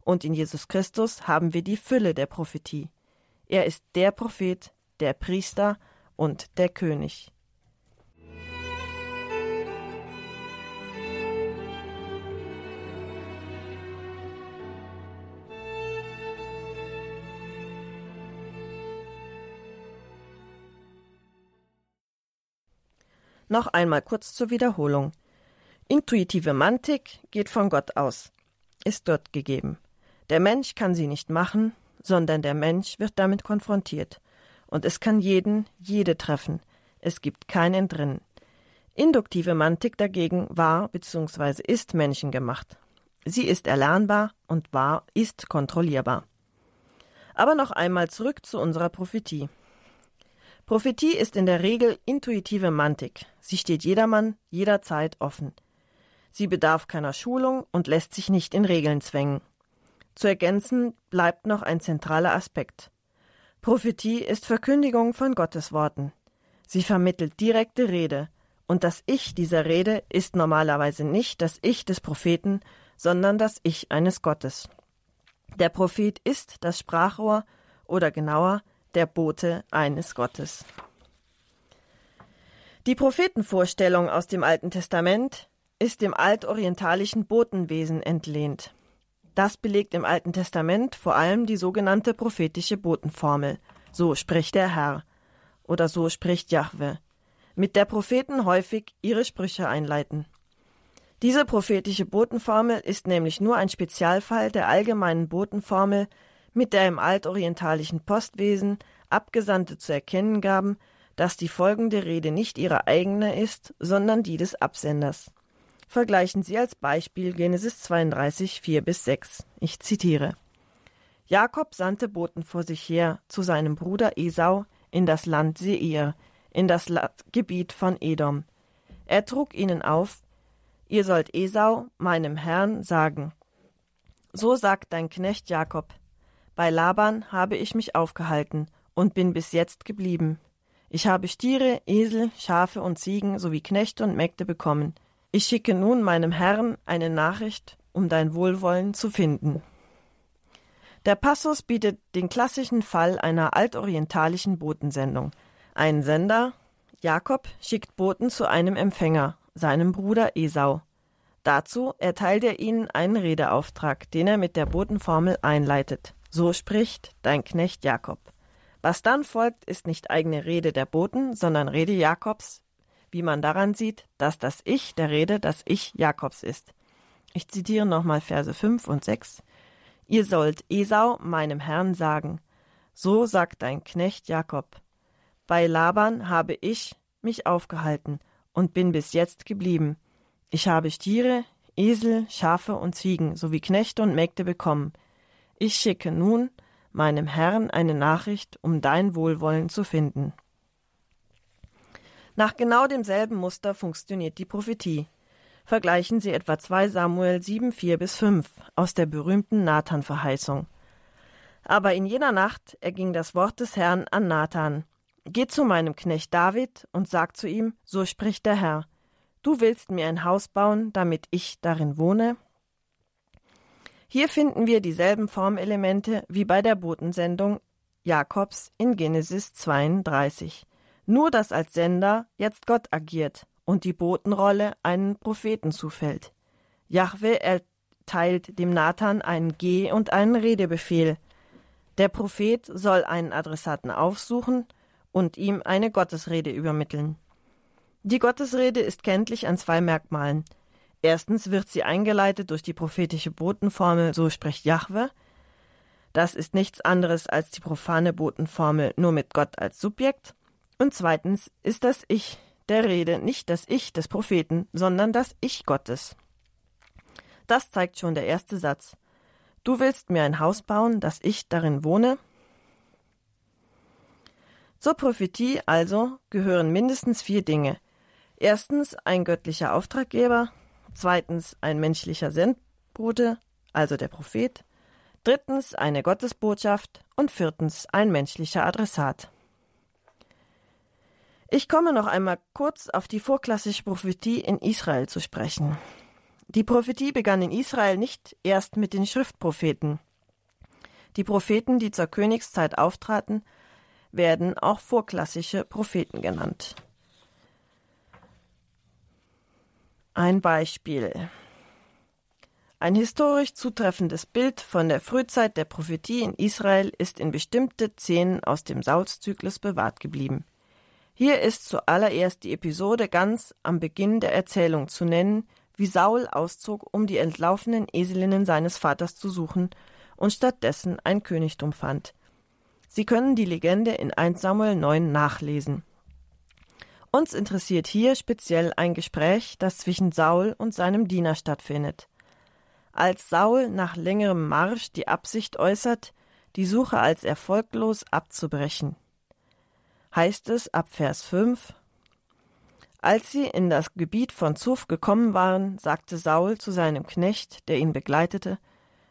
Und in Jesus Christus haben wir die Fülle der Prophetie. Er ist der Prophet, der Priester und der König. Noch einmal kurz zur Wiederholung. Intuitive Mantik geht von Gott aus, ist dort gegeben. Der Mensch kann sie nicht machen, sondern der Mensch wird damit konfrontiert. Und es kann jeden, jede treffen. Es gibt kein Entrinnen. Induktive Mantik dagegen war bzw. ist menschengemacht. Sie ist erlernbar und war ist kontrollierbar. Aber noch einmal zurück zu unserer Prophetie. Prophetie ist in der Regel intuitive Mantik. Sie steht jedermann jederzeit offen. Sie bedarf keiner Schulung und lässt sich nicht in Regeln zwängen. Zu ergänzen bleibt noch ein zentraler Aspekt. Prophetie ist Verkündigung von Gottes Worten. Sie vermittelt direkte Rede, und das Ich dieser Rede ist normalerweise nicht das Ich des Propheten, sondern das Ich eines Gottes. Der Prophet ist das Sprachrohr oder genauer der Bote eines Gottes. Die Prophetenvorstellung aus dem Alten Testament ist dem altorientalischen Botenwesen entlehnt. Das belegt im Alten Testament vor allem die sogenannte prophetische Botenformel. So spricht der Herr oder so spricht Jahwe, mit der Propheten häufig ihre Sprüche einleiten. Diese prophetische Botenformel ist nämlich nur ein Spezialfall der allgemeinen Botenformel, mit der im altorientalischen Postwesen Abgesandte zu erkennen gaben, dass die folgende Rede nicht ihre eigene ist, sondern die des Absenders. Vergleichen Sie als Beispiel Genesis 32, 4 bis 6. Ich zitiere. Jakob sandte Boten vor sich her zu seinem Bruder Esau in das Land Seir, in das Gebiet von Edom. Er trug ihnen auf, ihr sollt Esau, meinem Herrn, sagen. So sagt dein Knecht Jakob, bei Laban habe ich mich aufgehalten und bin bis jetzt geblieben. Ich habe Stiere, Esel, Schafe und Ziegen sowie Knechte und Mägde bekommen. Ich schicke nun meinem Herrn eine Nachricht, um dein Wohlwollen zu finden. Der Passus bietet den klassischen Fall einer altorientalischen Botensendung. Ein Sender, Jakob, schickt Boten zu einem Empfänger, seinem Bruder Esau. Dazu erteilt er ihnen einen Redeauftrag, den er mit der Botenformel einleitet. So spricht dein Knecht Jakob. Was dann folgt, ist nicht eigene Rede der Boten, sondern Rede Jakobs, wie man daran sieht, dass das Ich der Rede das Ich Jakobs ist. Ich zitiere nochmal Verse 5 und 6. Ihr sollt Esau, meinem Herrn, sagen, so sagt dein Knecht Jakob. Bei Laban habe ich mich aufgehalten und bin bis jetzt geblieben. Ich habe Stiere, Esel, Schafe und Ziegen sowie Knechte und Mägde bekommen. Ich schicke nun meinem Herrn eine Nachricht, um dein Wohlwollen zu finden. Nach genau demselben Muster funktioniert die Prophetie. Vergleichen Sie etwa 2 Samuel 7, 4 bis 5 aus der berühmten Nathan-Verheißung. Aber in jener Nacht erging das Wort des Herrn an Nathan. Geh zu meinem Knecht David und sag zu ihm, so spricht der Herr. Du willst mir ein Haus bauen, damit ich darin wohne? Hier finden wir dieselben Formelemente wie bei der Botensendung Jakobs in Genesis 32. Nur dass als Sender jetzt Gott agiert und die Botenrolle einen Propheten zufällt. Jahwe erteilt dem Nathan einen Geh- und einen Redebefehl. Der Prophet soll einen Adressaten aufsuchen und ihm eine Gottesrede übermitteln. Die Gottesrede ist kenntlich an zwei Merkmalen. Erstens wird sie eingeleitet durch die prophetische Botenformel So spricht Jahwe. Das ist nichts anderes als die profane Botenformel nur mit Gott als Subjekt. Und zweitens ist das Ich der Rede nicht das Ich des Propheten, sondern das Ich Gottes. Das zeigt schon der erste Satz. Du willst mir ein Haus bauen, dass ich darin wohne? Zur Prophetie also gehören mindestens vier Dinge. Erstens ein göttlicher Auftraggeber, zweitens ein menschlicher Sendbote, also der Prophet, drittens eine Gottesbotschaft und viertens ein menschlicher Adressat. Ich komme noch einmal kurz auf die vorklassische Prophetie in Israel zu sprechen. Die Prophetie begann in Israel nicht erst mit den Schriftpropheten. Die Propheten, die zur Königszeit auftraten, werden auch vorklassische Propheten genannt. Ein Beispiel. Ein historisch zutreffendes Bild von der Frühzeit der Prophetie in Israel ist in bestimmte Szenen aus dem Saulszyklus bewahrt geblieben. Hier ist zuallererst die Episode ganz am Beginn der Erzählung zu nennen, wie Saul auszog, um die entlaufenen Eselinnen seines Vaters zu suchen und stattdessen ein Königtum fand. Sie können die Legende in 1 Samuel 9 nachlesen. Uns interessiert hier speziell ein Gespräch, das zwischen Saul und seinem Diener stattfindet. Als Saul nach längerem Marsch die Absicht äußert, die Suche als erfolglos abzubrechen. Heißt es ab Vers 5, als sie in das Gebiet von Zuf gekommen waren, sagte Saul zu seinem Knecht, der ihn begleitete,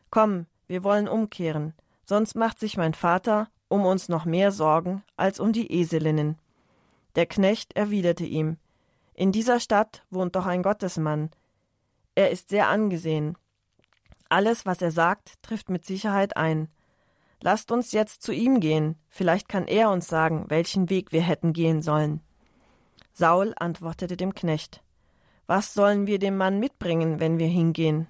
Komm, wir wollen umkehren, sonst macht sich mein Vater um uns noch mehr Sorgen als um die Eselinnen. Der Knecht erwiderte ihm, In dieser Stadt wohnt doch ein Gottesmann. Er ist sehr angesehen. Alles, was er sagt, trifft mit Sicherheit ein. Lasst uns jetzt zu ihm gehen, vielleicht kann er uns sagen, welchen Weg wir hätten gehen sollen. Saul antwortete dem Knecht Was sollen wir dem Mann mitbringen, wenn wir hingehen?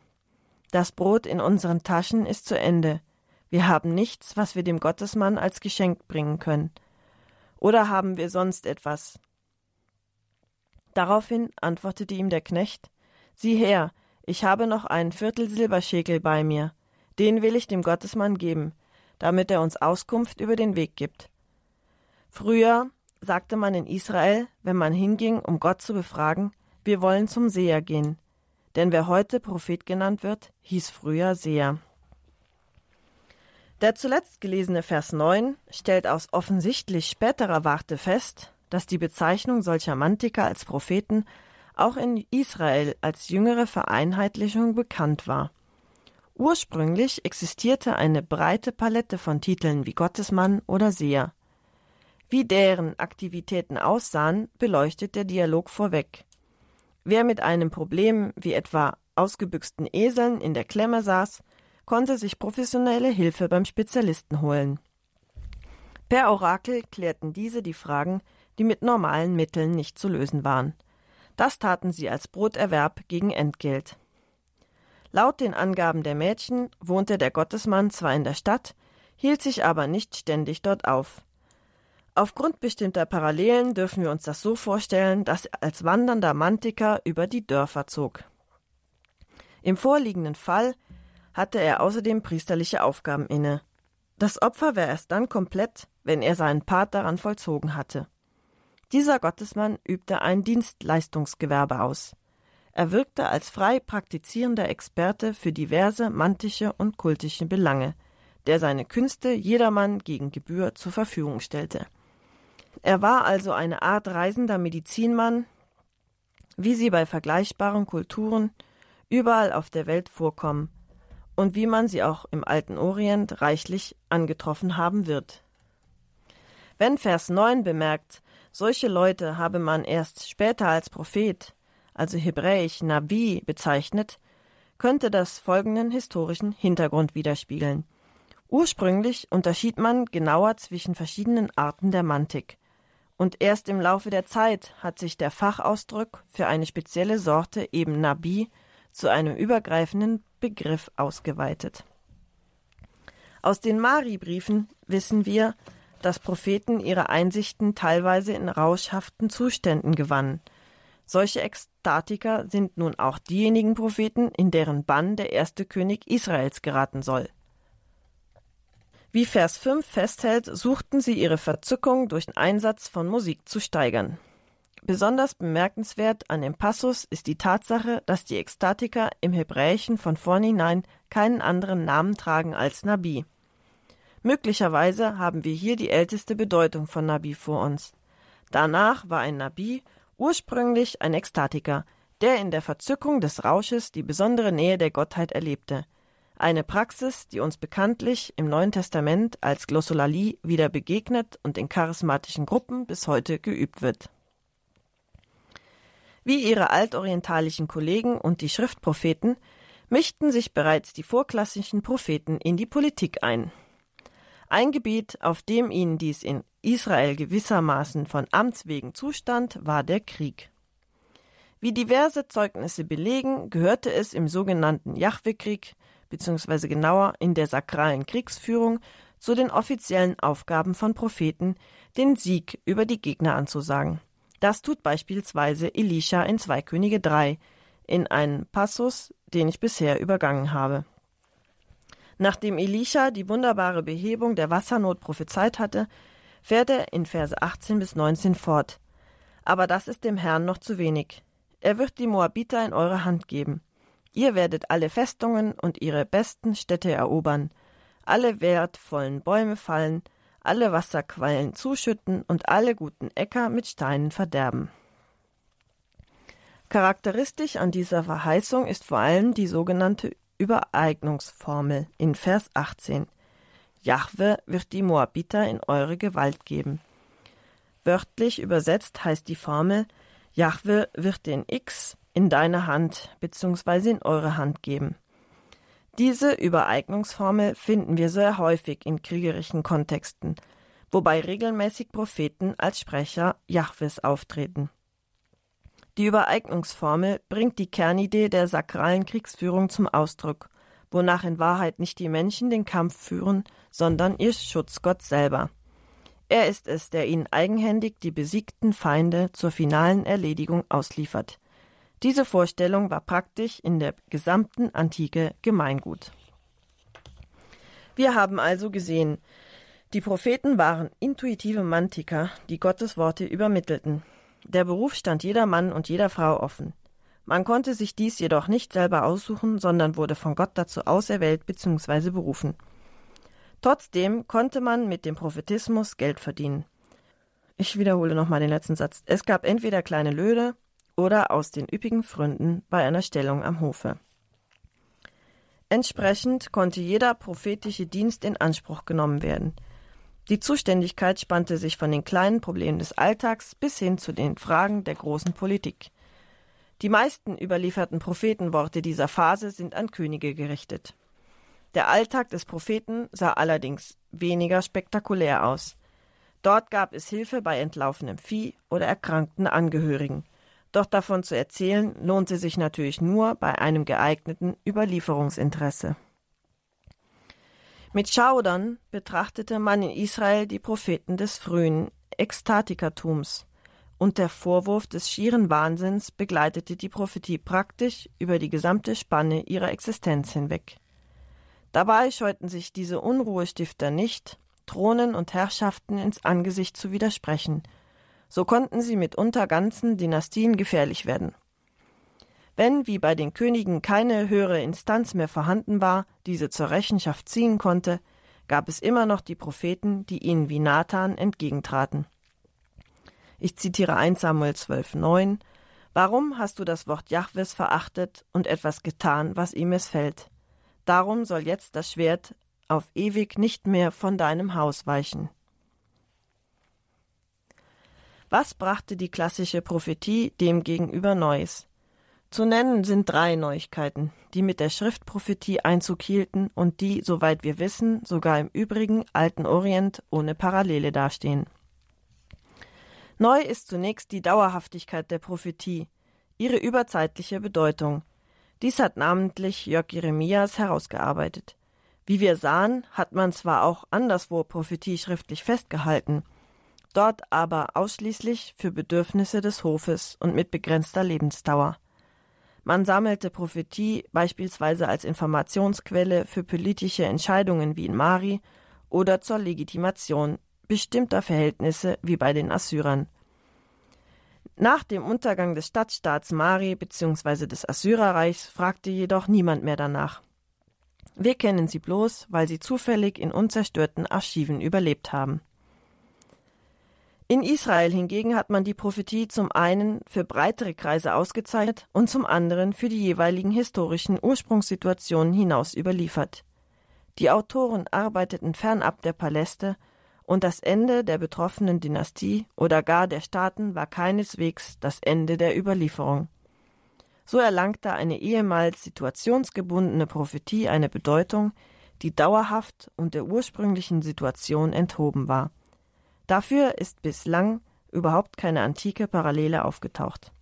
Das Brot in unseren Taschen ist zu Ende. Wir haben nichts, was wir dem Gottesmann als Geschenk bringen können. Oder haben wir sonst etwas? Daraufhin antwortete ihm der Knecht Sieh her, ich habe noch einen Viertel Silberschekel bei mir. Den will ich dem Gottesmann geben, damit er uns Auskunft über den Weg gibt. Früher sagte man in Israel, wenn man hinging, um Gott zu befragen, wir wollen zum Seher gehen. Denn wer heute Prophet genannt wird, hieß früher Seher. Der zuletzt gelesene Vers 9 stellt aus offensichtlich späterer Warte fest, dass die Bezeichnung solcher Mantiker als Propheten auch in Israel als jüngere Vereinheitlichung bekannt war. Ursprünglich existierte eine breite Palette von Titeln wie Gottesmann oder Seher. Wie deren Aktivitäten aussahen, beleuchtet der Dialog vorweg. Wer mit einem Problem wie etwa ausgebüxten Eseln in der Klemme saß, konnte sich professionelle Hilfe beim Spezialisten holen. Per Orakel klärten diese die Fragen, die mit normalen Mitteln nicht zu lösen waren. Das taten sie als Broterwerb gegen Entgelt. Laut den Angaben der Mädchen wohnte der Gottesmann zwar in der Stadt, hielt sich aber nicht ständig dort auf. Aufgrund bestimmter Parallelen dürfen wir uns das so vorstellen, dass er als wandernder Mantiker über die Dörfer zog. Im vorliegenden Fall hatte er außerdem priesterliche Aufgaben inne. Das Opfer wäre erst dann komplett, wenn er seinen Part daran vollzogen hatte. Dieser Gottesmann übte ein Dienstleistungsgewerbe aus. Er wirkte als frei praktizierender Experte für diverse mantische und kultische Belange, der seine Künste jedermann gegen Gebühr zur Verfügung stellte. Er war also eine Art reisender Medizinmann, wie sie bei vergleichbaren Kulturen überall auf der Welt vorkommen und wie man sie auch im alten Orient reichlich angetroffen haben wird. Wenn Vers 9 bemerkt, solche Leute habe man erst später als Prophet, also hebräisch Nabi, bezeichnet, könnte das folgenden historischen Hintergrund widerspiegeln. Ursprünglich unterschied man genauer zwischen verschiedenen Arten der Mantik, und erst im Laufe der Zeit hat sich der Fachausdruck für eine spezielle Sorte eben Nabi zu einem übergreifenden Begriff ausgeweitet. Aus den Mari-Briefen wissen wir, dass Propheten ihre Einsichten teilweise in rauschhaften Zuständen gewannen. Solche Ekstatiker sind nun auch diejenigen Propheten, in deren Bann der erste König Israels geraten soll. Wie Vers 5 festhält, suchten sie ihre Verzückung durch den Einsatz von Musik zu steigern. Besonders bemerkenswert an dem Passus ist die Tatsache, dass die Ekstatiker im Hebräischen von vornherein keinen anderen Namen tragen als Nabi. Möglicherweise haben wir hier die älteste Bedeutung von Nabi vor uns. Danach war ein Nabi ursprünglich ein Ekstatiker, der in der Verzückung des Rausches die besondere Nähe der Gottheit erlebte – eine Praxis, die uns bekanntlich im Neuen Testament als Glossolalie wieder begegnet und in charismatischen Gruppen bis heute geübt wird. Wie ihre altorientalischen Kollegen und die Schriftpropheten mischten sich bereits die vorklassischen Propheten in die Politik ein. Ein Gebiet, auf dem ihnen dies in Israel gewissermaßen von Amts wegen zustand, war der Krieg. Wie diverse Zeugnisse belegen, gehörte es im sogenannten Jahwe-Krieg beziehungsweise genauer in der sakralen Kriegsführung zu den offiziellen Aufgaben von Propheten, den Sieg über die Gegner anzusagen. Das tut beispielsweise Elisha in 2 Könige 3, in einem Passus, den ich bisher übergangen habe. Nachdem Elisha die wunderbare Behebung der Wassernot prophezeit hatte, fährt er in Verse 18 bis 19 fort. Aber das ist dem Herrn noch zu wenig. Er wird die Moabiter in eure Hand geben. Ihr werdet alle Festungen und ihre besten Städte erobern. alle wertvollen Bäume fallen, alle Wasserquellen zuschütten und alle guten Äcker mit Steinen verderben. Charakteristisch an dieser Verheißung ist vor allem die sogenannte Übereignungsformel in Vers 18. Jahwe wird die Moabiter in eure Gewalt geben. Wörtlich übersetzt heißt die Formel, Jahwe wird den X in deine Hand bzw. in eure Hand geben. Diese Übereignungsformel finden wir sehr häufig in kriegerischen Kontexten, wobei regelmäßig Propheten als Sprecher Jahwes auftreten. Die Übereignungsformel bringt die Kernidee der sakralen Kriegsführung zum Ausdruck, wonach in Wahrheit nicht die Menschen den Kampf führen, sondern ihr Schutzgott selber. Er ist es, der ihnen eigenhändig die besiegten Feinde zur finalen Erledigung ausliefert. Diese Vorstellung war praktisch in der gesamten Antike Gemeingut. Wir haben also gesehen, die Propheten waren intuitive Mantiker, die Gottes Worte übermittelten. Der Beruf stand jeder Mann und jeder Frau offen. Man konnte sich dies jedoch nicht selber aussuchen, sondern wurde von Gott dazu auserwählt bzw. berufen. Trotzdem konnte man mit dem Prophetismus Geld verdienen. Ich wiederhole nochmal den letzten Satz. Es gab entweder kleine Löhne oder aus den üppigen Fründen bei einer Stellung am Hofe. Entsprechend konnte jeder prophetische Dienst in Anspruch genommen werden – die Zuständigkeit spannte sich von den kleinen Problemen des Alltags bis hin zu den Fragen der großen Politik. Die meisten überlieferten Prophetenworte dieser Phase sind an Könige gerichtet. Der Alltag des Propheten sah allerdings weniger spektakulär aus. Dort gab es Hilfe bei entlaufenem Vieh oder erkrankten Angehörigen. Doch davon zu erzählen lohnte sich natürlich nur bei einem geeigneten Überlieferungsinteresse. Mit Schaudern betrachtete man in Israel die Propheten des frühen Ekstatikertums, und der Vorwurf des schieren Wahnsinns begleitete die Prophetie praktisch über die gesamte Spanne ihrer Existenz hinweg. Dabei scheuten sich diese Unruhestifter nicht, Thronen und Herrschaften ins Angesicht zu widersprechen. So konnten sie mitunter ganzen Dynastien gefährlich werden. Wenn, wie bei den Königen, keine höhere Instanz mehr vorhanden war, diese zur Rechenschaft ziehen konnte, gab es immer noch die Propheten, die ihnen wie Nathan entgegentraten. Ich zitiere 1 Samuel 12, 9. Warum hast du das Wort Jahwes verachtet und etwas getan, was ihm missfällt? Darum soll jetzt das Schwert auf ewig nicht mehr von deinem Haus weichen. Was brachte die klassische Prophetie dem gegenüber Neues? Zu nennen sind drei Neuigkeiten, die mit der Schriftprophetie Einzug hielten und die, soweit wir wissen, sogar im übrigen alten Orient ohne Parallele dastehen. Neu ist zunächst die Dauerhaftigkeit der Prophetie, ihre überzeitliche Bedeutung. Dies hat namentlich Jörg Jeremias herausgearbeitet. Wie wir sahen, hat man zwar auch anderswo Prophetie schriftlich festgehalten, dort aber ausschließlich für Bedürfnisse des Hofes und mit begrenzter Lebensdauer. Man sammelte Prophetie beispielsweise als Informationsquelle für politische Entscheidungen wie in Mari oder zur Legitimation bestimmter Verhältnisse wie bei den Assyrern. Nach dem Untergang des Stadtstaats Mari bzw. des Assyrerreichs fragte jedoch niemand mehr danach. Wir kennen sie bloß, weil sie zufällig in unzerstörten Archiven überlebt haben. In Israel hingegen hat man die Prophetie zum einen für breitere Kreise ausgezeichnet und zum anderen für die jeweiligen historischen Ursprungssituationen hinaus überliefert. Die Autoren arbeiteten fernab der Paläste und das Ende der betroffenen Dynastie oder gar der Staaten war keineswegs das Ende der Überlieferung. So erlangte eine ehemals situationsgebundene Prophetie eine Bedeutung, die dauerhaft und der ursprünglichen Situation enthoben war. Dafür ist bislang überhaupt keine antike Parallele aufgetaucht.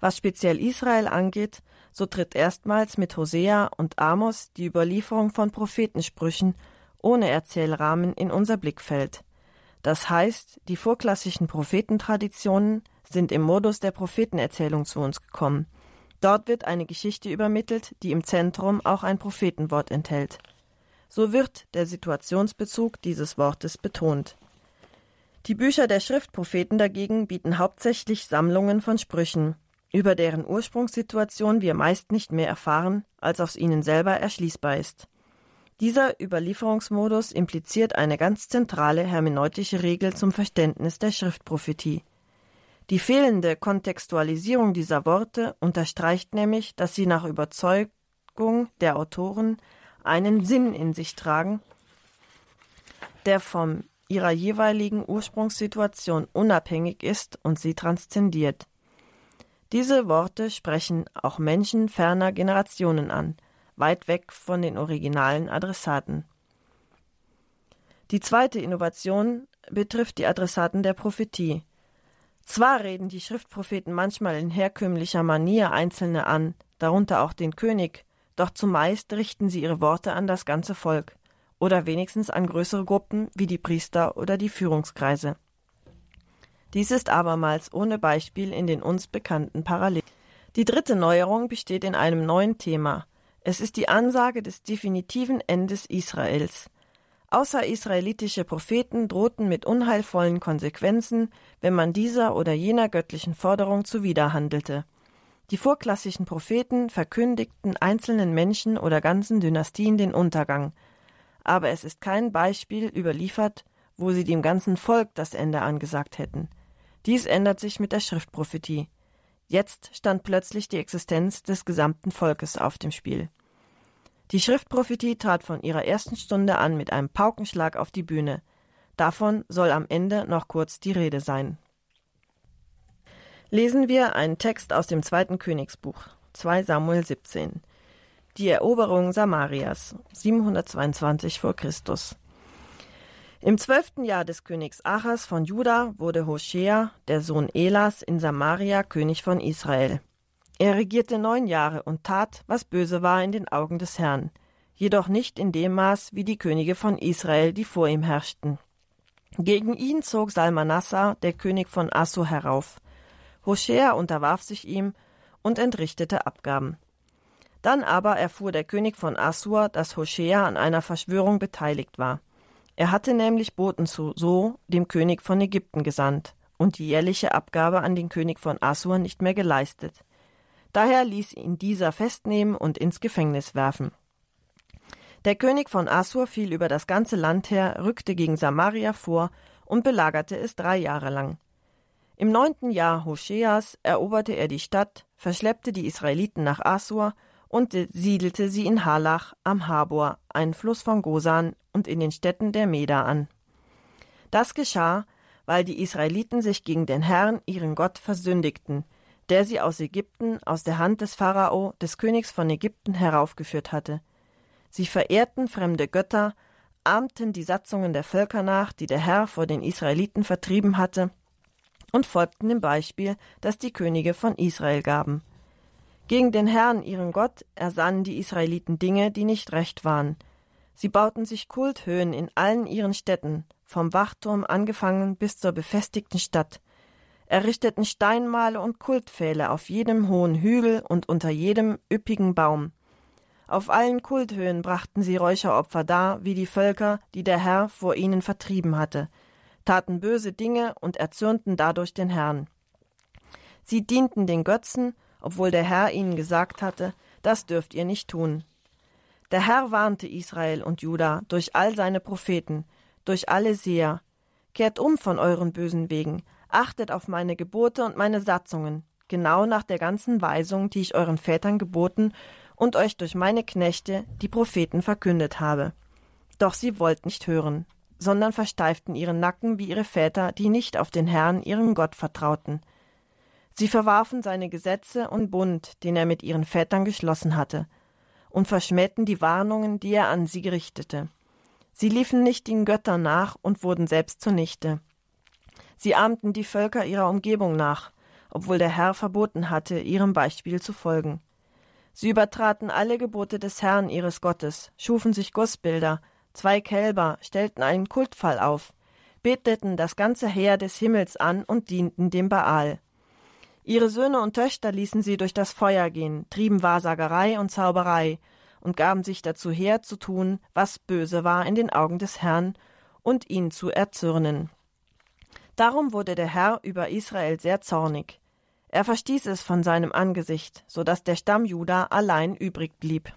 Was speziell Israel angeht, so tritt erstmals mit Hosea und Amos die Überlieferung von Prophetensprüchen ohne Erzählrahmen in unser Blickfeld. Das heißt, die vorklassischen Prophetentraditionen sind im Modus der Prophetenerzählung zu uns gekommen. Dort wird eine Geschichte übermittelt, die im Zentrum auch ein Prophetenwort enthält. So wird der Situationsbezug dieses Wortes betont. Die Bücher der Schriftpropheten dagegen bieten hauptsächlich Sammlungen von Sprüchen, über deren Ursprungssituation wir meist nicht mehr erfahren, als aus ihnen selber erschließbar ist. Dieser Überlieferungsmodus impliziert eine ganz zentrale hermeneutische Regel zum Verständnis der Schriftprophetie. Die fehlende Kontextualisierung dieser Worte unterstreicht nämlich, dass sie nach Überzeugung der Autoren einen Sinn in sich tragen, der von ihrer jeweiligen Ursprungssituation unabhängig ist und sie transzendiert. Diese Worte sprechen auch Menschen ferner Generationen an, weit weg von den originalen Adressaten. Die zweite Innovation betrifft die Adressaten der Prophetie. Zwar reden die Schriftpropheten manchmal in herkömmlicher Manier Einzelne an, darunter auch den König, doch zumeist richten sie ihre Worte an das ganze Volk oder wenigstens an größere Gruppen wie die Priester oder die Führungskreise. Dies ist abermals ohne Beispiel in den uns bekannten Parallelen. Die dritte Neuerung besteht in einem neuen Thema. Es ist die Ansage des definitiven Endes Israels. Außerisraelitische Propheten drohten mit unheilvollen Konsequenzen, wenn man dieser oder jener göttlichen Forderung zuwiderhandelte. Die vorklassischen Propheten verkündigten einzelnen Menschen oder ganzen Dynastien den Untergang. Aber es ist kein Beispiel überliefert, wo sie dem ganzen Volk das Ende angesagt hätten. Dies ändert sich mit der Schriftprophetie. Jetzt stand plötzlich die Existenz des gesamten Volkes auf dem Spiel. Die Schriftprophetie trat von ihrer ersten Stunde an mit einem Paukenschlag auf die Bühne. Davon soll am Ende noch kurz die Rede sein. Lesen wir einen Text aus dem zweiten Königsbuch, 2 Samuel 17. Die Eroberung Samarias, 722 vor Christus. Im zwölften Jahr des Königs Achas von Juda wurde Hoshea, der Sohn Elas, in Samaria König von Israel. Er regierte neun Jahre und tat, was böse war in den Augen des Herrn, jedoch nicht in dem Maß wie die Könige von Israel, die vor ihm herrschten. Gegen ihn zog Salmanassar, der König von Assur, herauf. Hoshea unterwarf sich ihm und entrichtete Abgaben. Dann aber erfuhr der König von Assur, dass Hoshea an einer Verschwörung beteiligt war. Er hatte nämlich Boten zu So, dem König von Ägypten, gesandt und die jährliche Abgabe an den König von Assur nicht mehr geleistet. Daher ließ ihn dieser festnehmen und ins Gefängnis werfen. Der König von Assur fiel über das ganze Land her, rückte gegen Samaria vor und belagerte es drei Jahre lang. Im neunten Jahr Hoscheas eroberte er die Stadt, verschleppte die Israeliten nach Assur und siedelte sie in Halach am Habor, einen Fluss von Gosan, und in den Städten der Meda an. Das geschah, weil die Israeliten sich gegen den Herrn, ihren Gott, versündigten, der sie aus Ägypten, aus der Hand des Pharao, des Königs von Ägypten, heraufgeführt hatte. Sie verehrten fremde Götter, ahmten die Satzungen der Völker nach, die der Herr vor den Israeliten vertrieben hatte, und folgten dem Beispiel, das die Könige von Israel gaben. Gegen den Herrn, ihren Gott, ersannen die Israeliten Dinge, die nicht recht waren. Sie bauten sich Kulthöhen in allen ihren Städten, vom Wachturm angefangen bis zur befestigten Stadt, errichteten Steinmale und Kultpfähle auf jedem hohen Hügel und unter jedem üppigen Baum. Auf allen Kulthöhen brachten sie Räucheropfer dar, wie die Völker, die der Herr vor ihnen vertrieben hatte, taten böse Dinge und erzürnten dadurch den Herrn. Sie dienten den Götzen obwohl der Herr ihnen gesagt hatte, das dürft ihr nicht tun. Der Herr warnte Israel und Juda durch all seine Propheten, durch alle Seher. Kehrt um von euren bösen Wegen, achtet auf meine Gebote und meine Satzungen, genau nach der ganzen Weisung, die ich euren Vätern geboten und euch durch meine Knechte, die Propheten, verkündet habe. Doch sie wollten nicht hören, sondern versteiften ihren Nacken wie ihre Väter, die nicht auf den Herrn, ihren Gott, vertrauten. Sie verwarfen seine Gesetze und Bund, den er mit ihren Vätern geschlossen hatte, und verschmähten die Warnungen, die er an sie richtete. Sie liefen nicht den Göttern nach und wurden selbst zunichte. Sie ahmten die Völker ihrer Umgebung nach, obwohl der Herr verboten hatte, ihrem Beispiel zu folgen. Sie übertraten alle Gebote des Herrn ihres Gottes, schufen sich Gussbilder, zwei Kälber, stellten einen Kultfall auf, beteten das ganze Heer des Himmels an und dienten dem Baal. Ihre Söhne und Töchter ließen sie durch das Feuer gehen, trieben Wahrsagerei und Zauberei und gaben sich dazu her, zu tun, was böse war in den Augen des Herrn, und ihn zu erzürnen. Darum wurde der Herr über Israel sehr zornig. Er verstieß es von seinem Angesicht, so dass der Stamm Juda allein übrig blieb.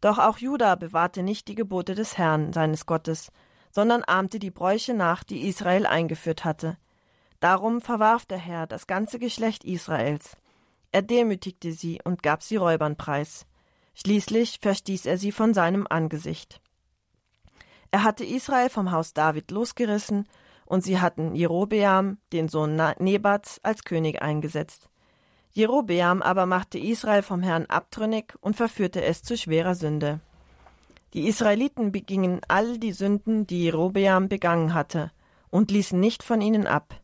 Doch auch Juda bewahrte nicht die Gebote des Herrn, seines Gottes, sondern ahmte die Bräuche nach, die Israel eingeführt hatte. Darum verwarf der Herr das ganze Geschlecht Israels. Er demütigte sie und gab sie Räubern preis. Schließlich verstieß er sie von seinem Angesicht. Er hatte Israel vom Haus David losgerissen, und sie hatten Jerobeam, den Sohn Nebats, als König eingesetzt. Jerobeam aber machte Israel vom Herrn abtrünnig und verführte es zu schwerer Sünde. Die Israeliten begingen all die Sünden, die Jerobeam begangen hatte, und ließen nicht von ihnen ab.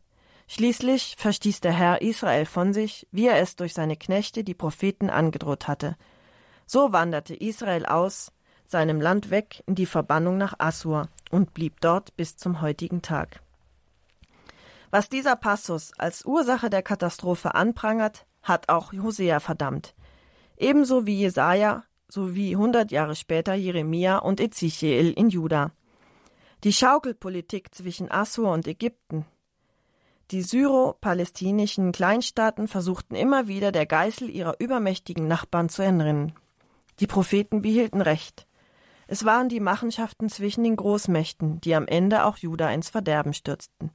Schließlich verstieß der Herr Israel von sich, wie er es durch seine Knechte, die Propheten, angedroht hatte. So wanderte Israel aus seinem Land weg in die Verbannung nach Assur und blieb dort bis zum heutigen Tag. Was dieser Passus als Ursache der Katastrophe anprangert, hat auch Hosea verdammt. Ebenso wie Jesaja sowie hundert Jahre später Jeremia und Ezechiel in Juda. Die Schaukelpolitik zwischen Assur und Ägypten. Die syro-palästinischen Kleinstaaten versuchten immer wieder der Geißel ihrer übermächtigen Nachbarn zu entrinnen. Die Propheten behielten Recht. Es waren die Machenschaften zwischen den Großmächten, die am Ende auch Juda ins Verderben stürzten.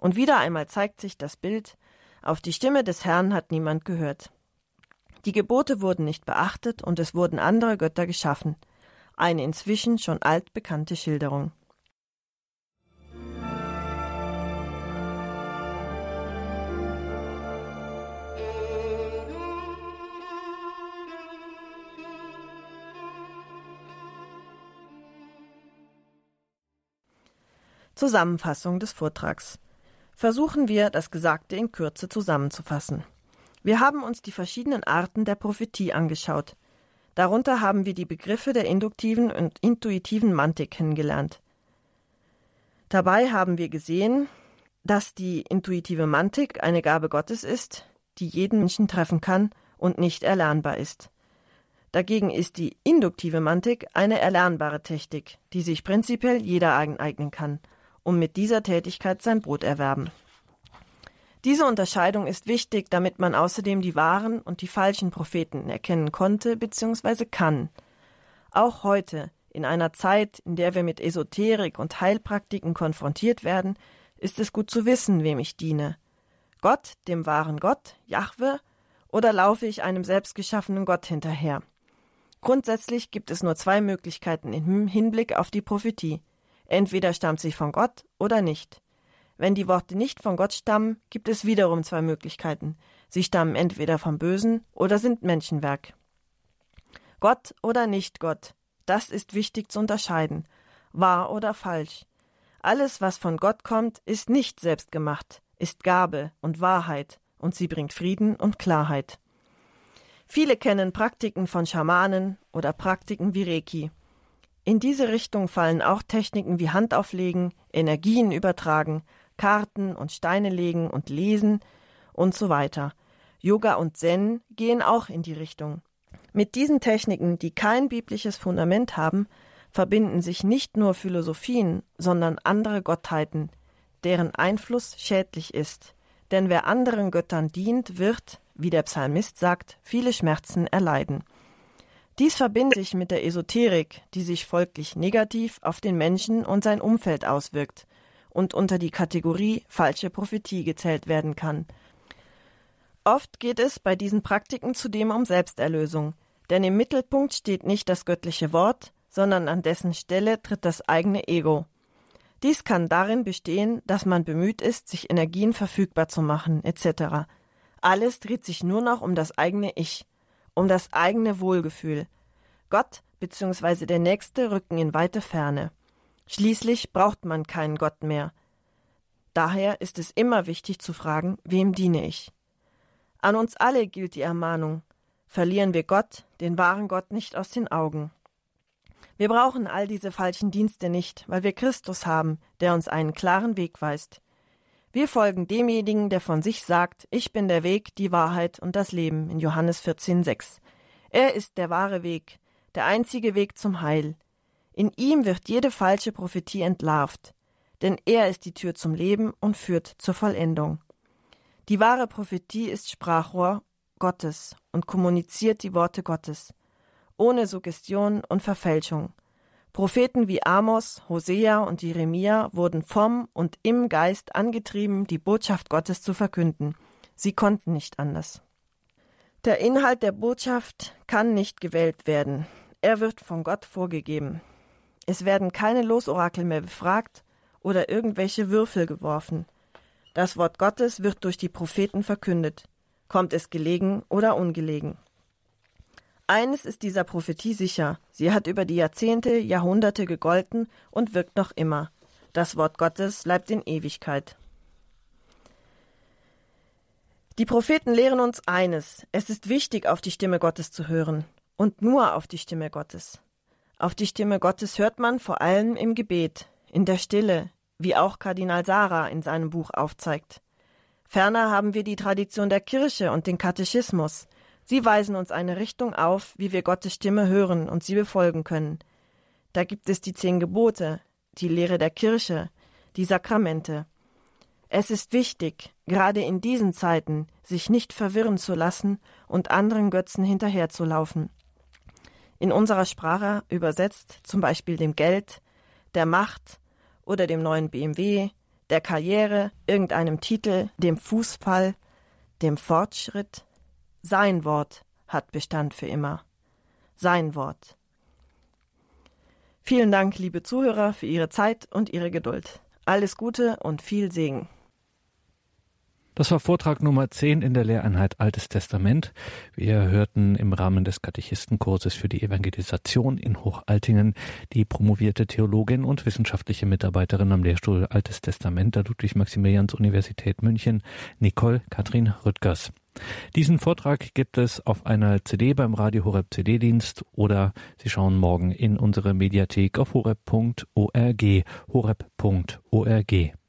Und wieder einmal zeigt sich das Bild, auf die Stimme des Herrn hat niemand gehört. Die Gebote wurden nicht beachtet und es wurden andere Götter geschaffen. Eine inzwischen schon altbekannte Schilderung. Zusammenfassung des Vortrags versuchen wir, das Gesagte in Kürze zusammenzufassen. Wir haben uns die verschiedenen Arten der Prophetie angeschaut. Darunter haben wir die Begriffe der induktiven und intuitiven Mantik kennengelernt. Dabei haben wir gesehen, dass die intuitive Mantik eine Gabe Gottes ist, die jeden Menschen treffen kann und nicht erlernbar ist. Dagegen ist die induktive Mantik eine erlernbare Technik, die sich prinzipiell jeder aneignen kann – und mit dieser Tätigkeit sein Brot erwerben. Diese Unterscheidung ist wichtig, damit man außerdem die wahren und die falschen Propheten erkennen konnte bzw. kann. Auch heute, in einer Zeit, in der wir mit Esoterik und Heilpraktiken konfrontiert werden, ist es gut zu wissen, wem ich diene. Gott, dem wahren Gott, Jahwe, oder laufe ich einem selbstgeschaffenen Gott hinterher? Grundsätzlich gibt es nur zwei Möglichkeiten im Hinblick auf die Prophetie. Entweder stammt sie von Gott oder nicht. Wenn die Worte nicht von Gott stammen, gibt es wiederum zwei Möglichkeiten. Sie stammen entweder vom Bösen oder sind Menschenwerk. Gott oder nicht Gott, das ist wichtig zu unterscheiden. Wahr oder falsch. Alles, was von Gott kommt, ist nicht selbstgemacht, ist Gabe und Wahrheit, und sie bringt Frieden und Klarheit. Viele kennen Praktiken von Schamanen oder Praktiken wie Reiki. In diese Richtung fallen auch Techniken wie Handauflegen, Energien übertragen, Karten und Steine legen und lesen und so weiter. Yoga und Zen gehen auch in die Richtung. Mit diesen Techniken, die kein biblisches Fundament haben, verbinden sich nicht nur Philosophien, sondern andere Gottheiten, deren Einfluss schädlich ist. Denn wer anderen Göttern dient, wird, wie der Psalmist sagt, viele Schmerzen erleiden. Dies verbindet sich mit der Esoterik, die sich folglich negativ auf den Menschen und sein Umfeld auswirkt und unter die Kategorie falsche Prophetie gezählt werden kann. Oft geht es bei diesen Praktiken zudem um Selbsterlösung, denn im Mittelpunkt steht nicht das göttliche Wort, sondern an dessen Stelle tritt das eigene Ego. Dies kann darin bestehen, dass man bemüht ist, sich Energien verfügbar zu machen, etc. Alles dreht sich nur noch um das eigene Ich um das eigene Wohlgefühl. Gott bzw. der Nächste rücken in weite Ferne. Schließlich braucht man keinen Gott mehr. Daher ist es immer wichtig zu fragen, wem diene ich? An uns alle gilt die Ermahnung, verlieren wir Gott, den wahren Gott, nicht aus den Augen. Wir brauchen all diese falschen Dienste nicht, weil wir Christus haben, der uns einen klaren Weg weist. Wir folgen demjenigen, der von sich sagt, ich bin der Weg, die Wahrheit und das Leben in Johannes 14,6. Er ist der wahre Weg, der einzige Weg zum Heil. In ihm wird jede falsche Prophetie entlarvt, denn er ist die Tür zum Leben und führt zur Vollendung. Die wahre Prophetie ist Sprachrohr Gottes und kommuniziert die Worte Gottes. ohne Suggestion und Verfälschung. Propheten wie Amos, Hosea und Jeremia wurden vom und im Geist angetrieben, die Botschaft Gottes zu verkünden. Sie konnten nicht anders. Der Inhalt der Botschaft kann nicht gewählt werden. Er wird von Gott vorgegeben. Es werden keine Losorakel mehr befragt oder irgendwelche Würfel geworfen. Das Wort Gottes wird durch die Propheten verkündet, kommt es gelegen oder ungelegen. Eines ist dieser Prophetie sicher, sie hat über die Jahrzehnte, Jahrhunderte gegolten und wirkt noch immer. Das Wort Gottes bleibt in Ewigkeit. Die Propheten lehren uns eines, es ist wichtig, auf die Stimme Gottes zu hören, und nur auf die Stimme Gottes. Auf die Stimme Gottes hört man vor allem im Gebet, in der Stille, wie auch Kardinal Sarah in seinem Buch aufzeigt. Ferner haben wir die Tradition der Kirche und den Katechismus. Sie weisen uns eine Richtung auf, wie wir Gottes Stimme hören und sie befolgen können. Da gibt es die zehn Gebote, die Lehre der Kirche, die Sakramente. Es ist wichtig, gerade in diesen Zeiten, sich nicht verwirren zu lassen und anderen Götzen hinterherzulaufen. In unserer Sprache übersetzt zum Beispiel dem Geld, der Macht oder dem neuen BMW, der Karriere, irgendeinem Titel, dem Fußball, dem Fortschritt. Sein Wort hat Bestand für immer. Sein Wort. Vielen Dank, liebe Zuhörer, für Ihre Zeit und Ihre Geduld. Alles Gute und viel Segen. Das war Vortrag Nummer 10 in der Lehreinheit Altes Testament. Wir hörten im Rahmen des Katechistenkurses für die Evangelisation in Hochaltingen die promovierte Theologin und wissenschaftliche Mitarbeiterin am Lehrstuhl Altes Testament der Ludwig-Maximilians-Universität München, Nicole Katrin Rüttgers. Diesen Vortrag gibt es auf einer CD beim Radio Horeb CD-Dienst oder Sie schauen morgen in unsere Mediathek auf horeb.org, horeb.org.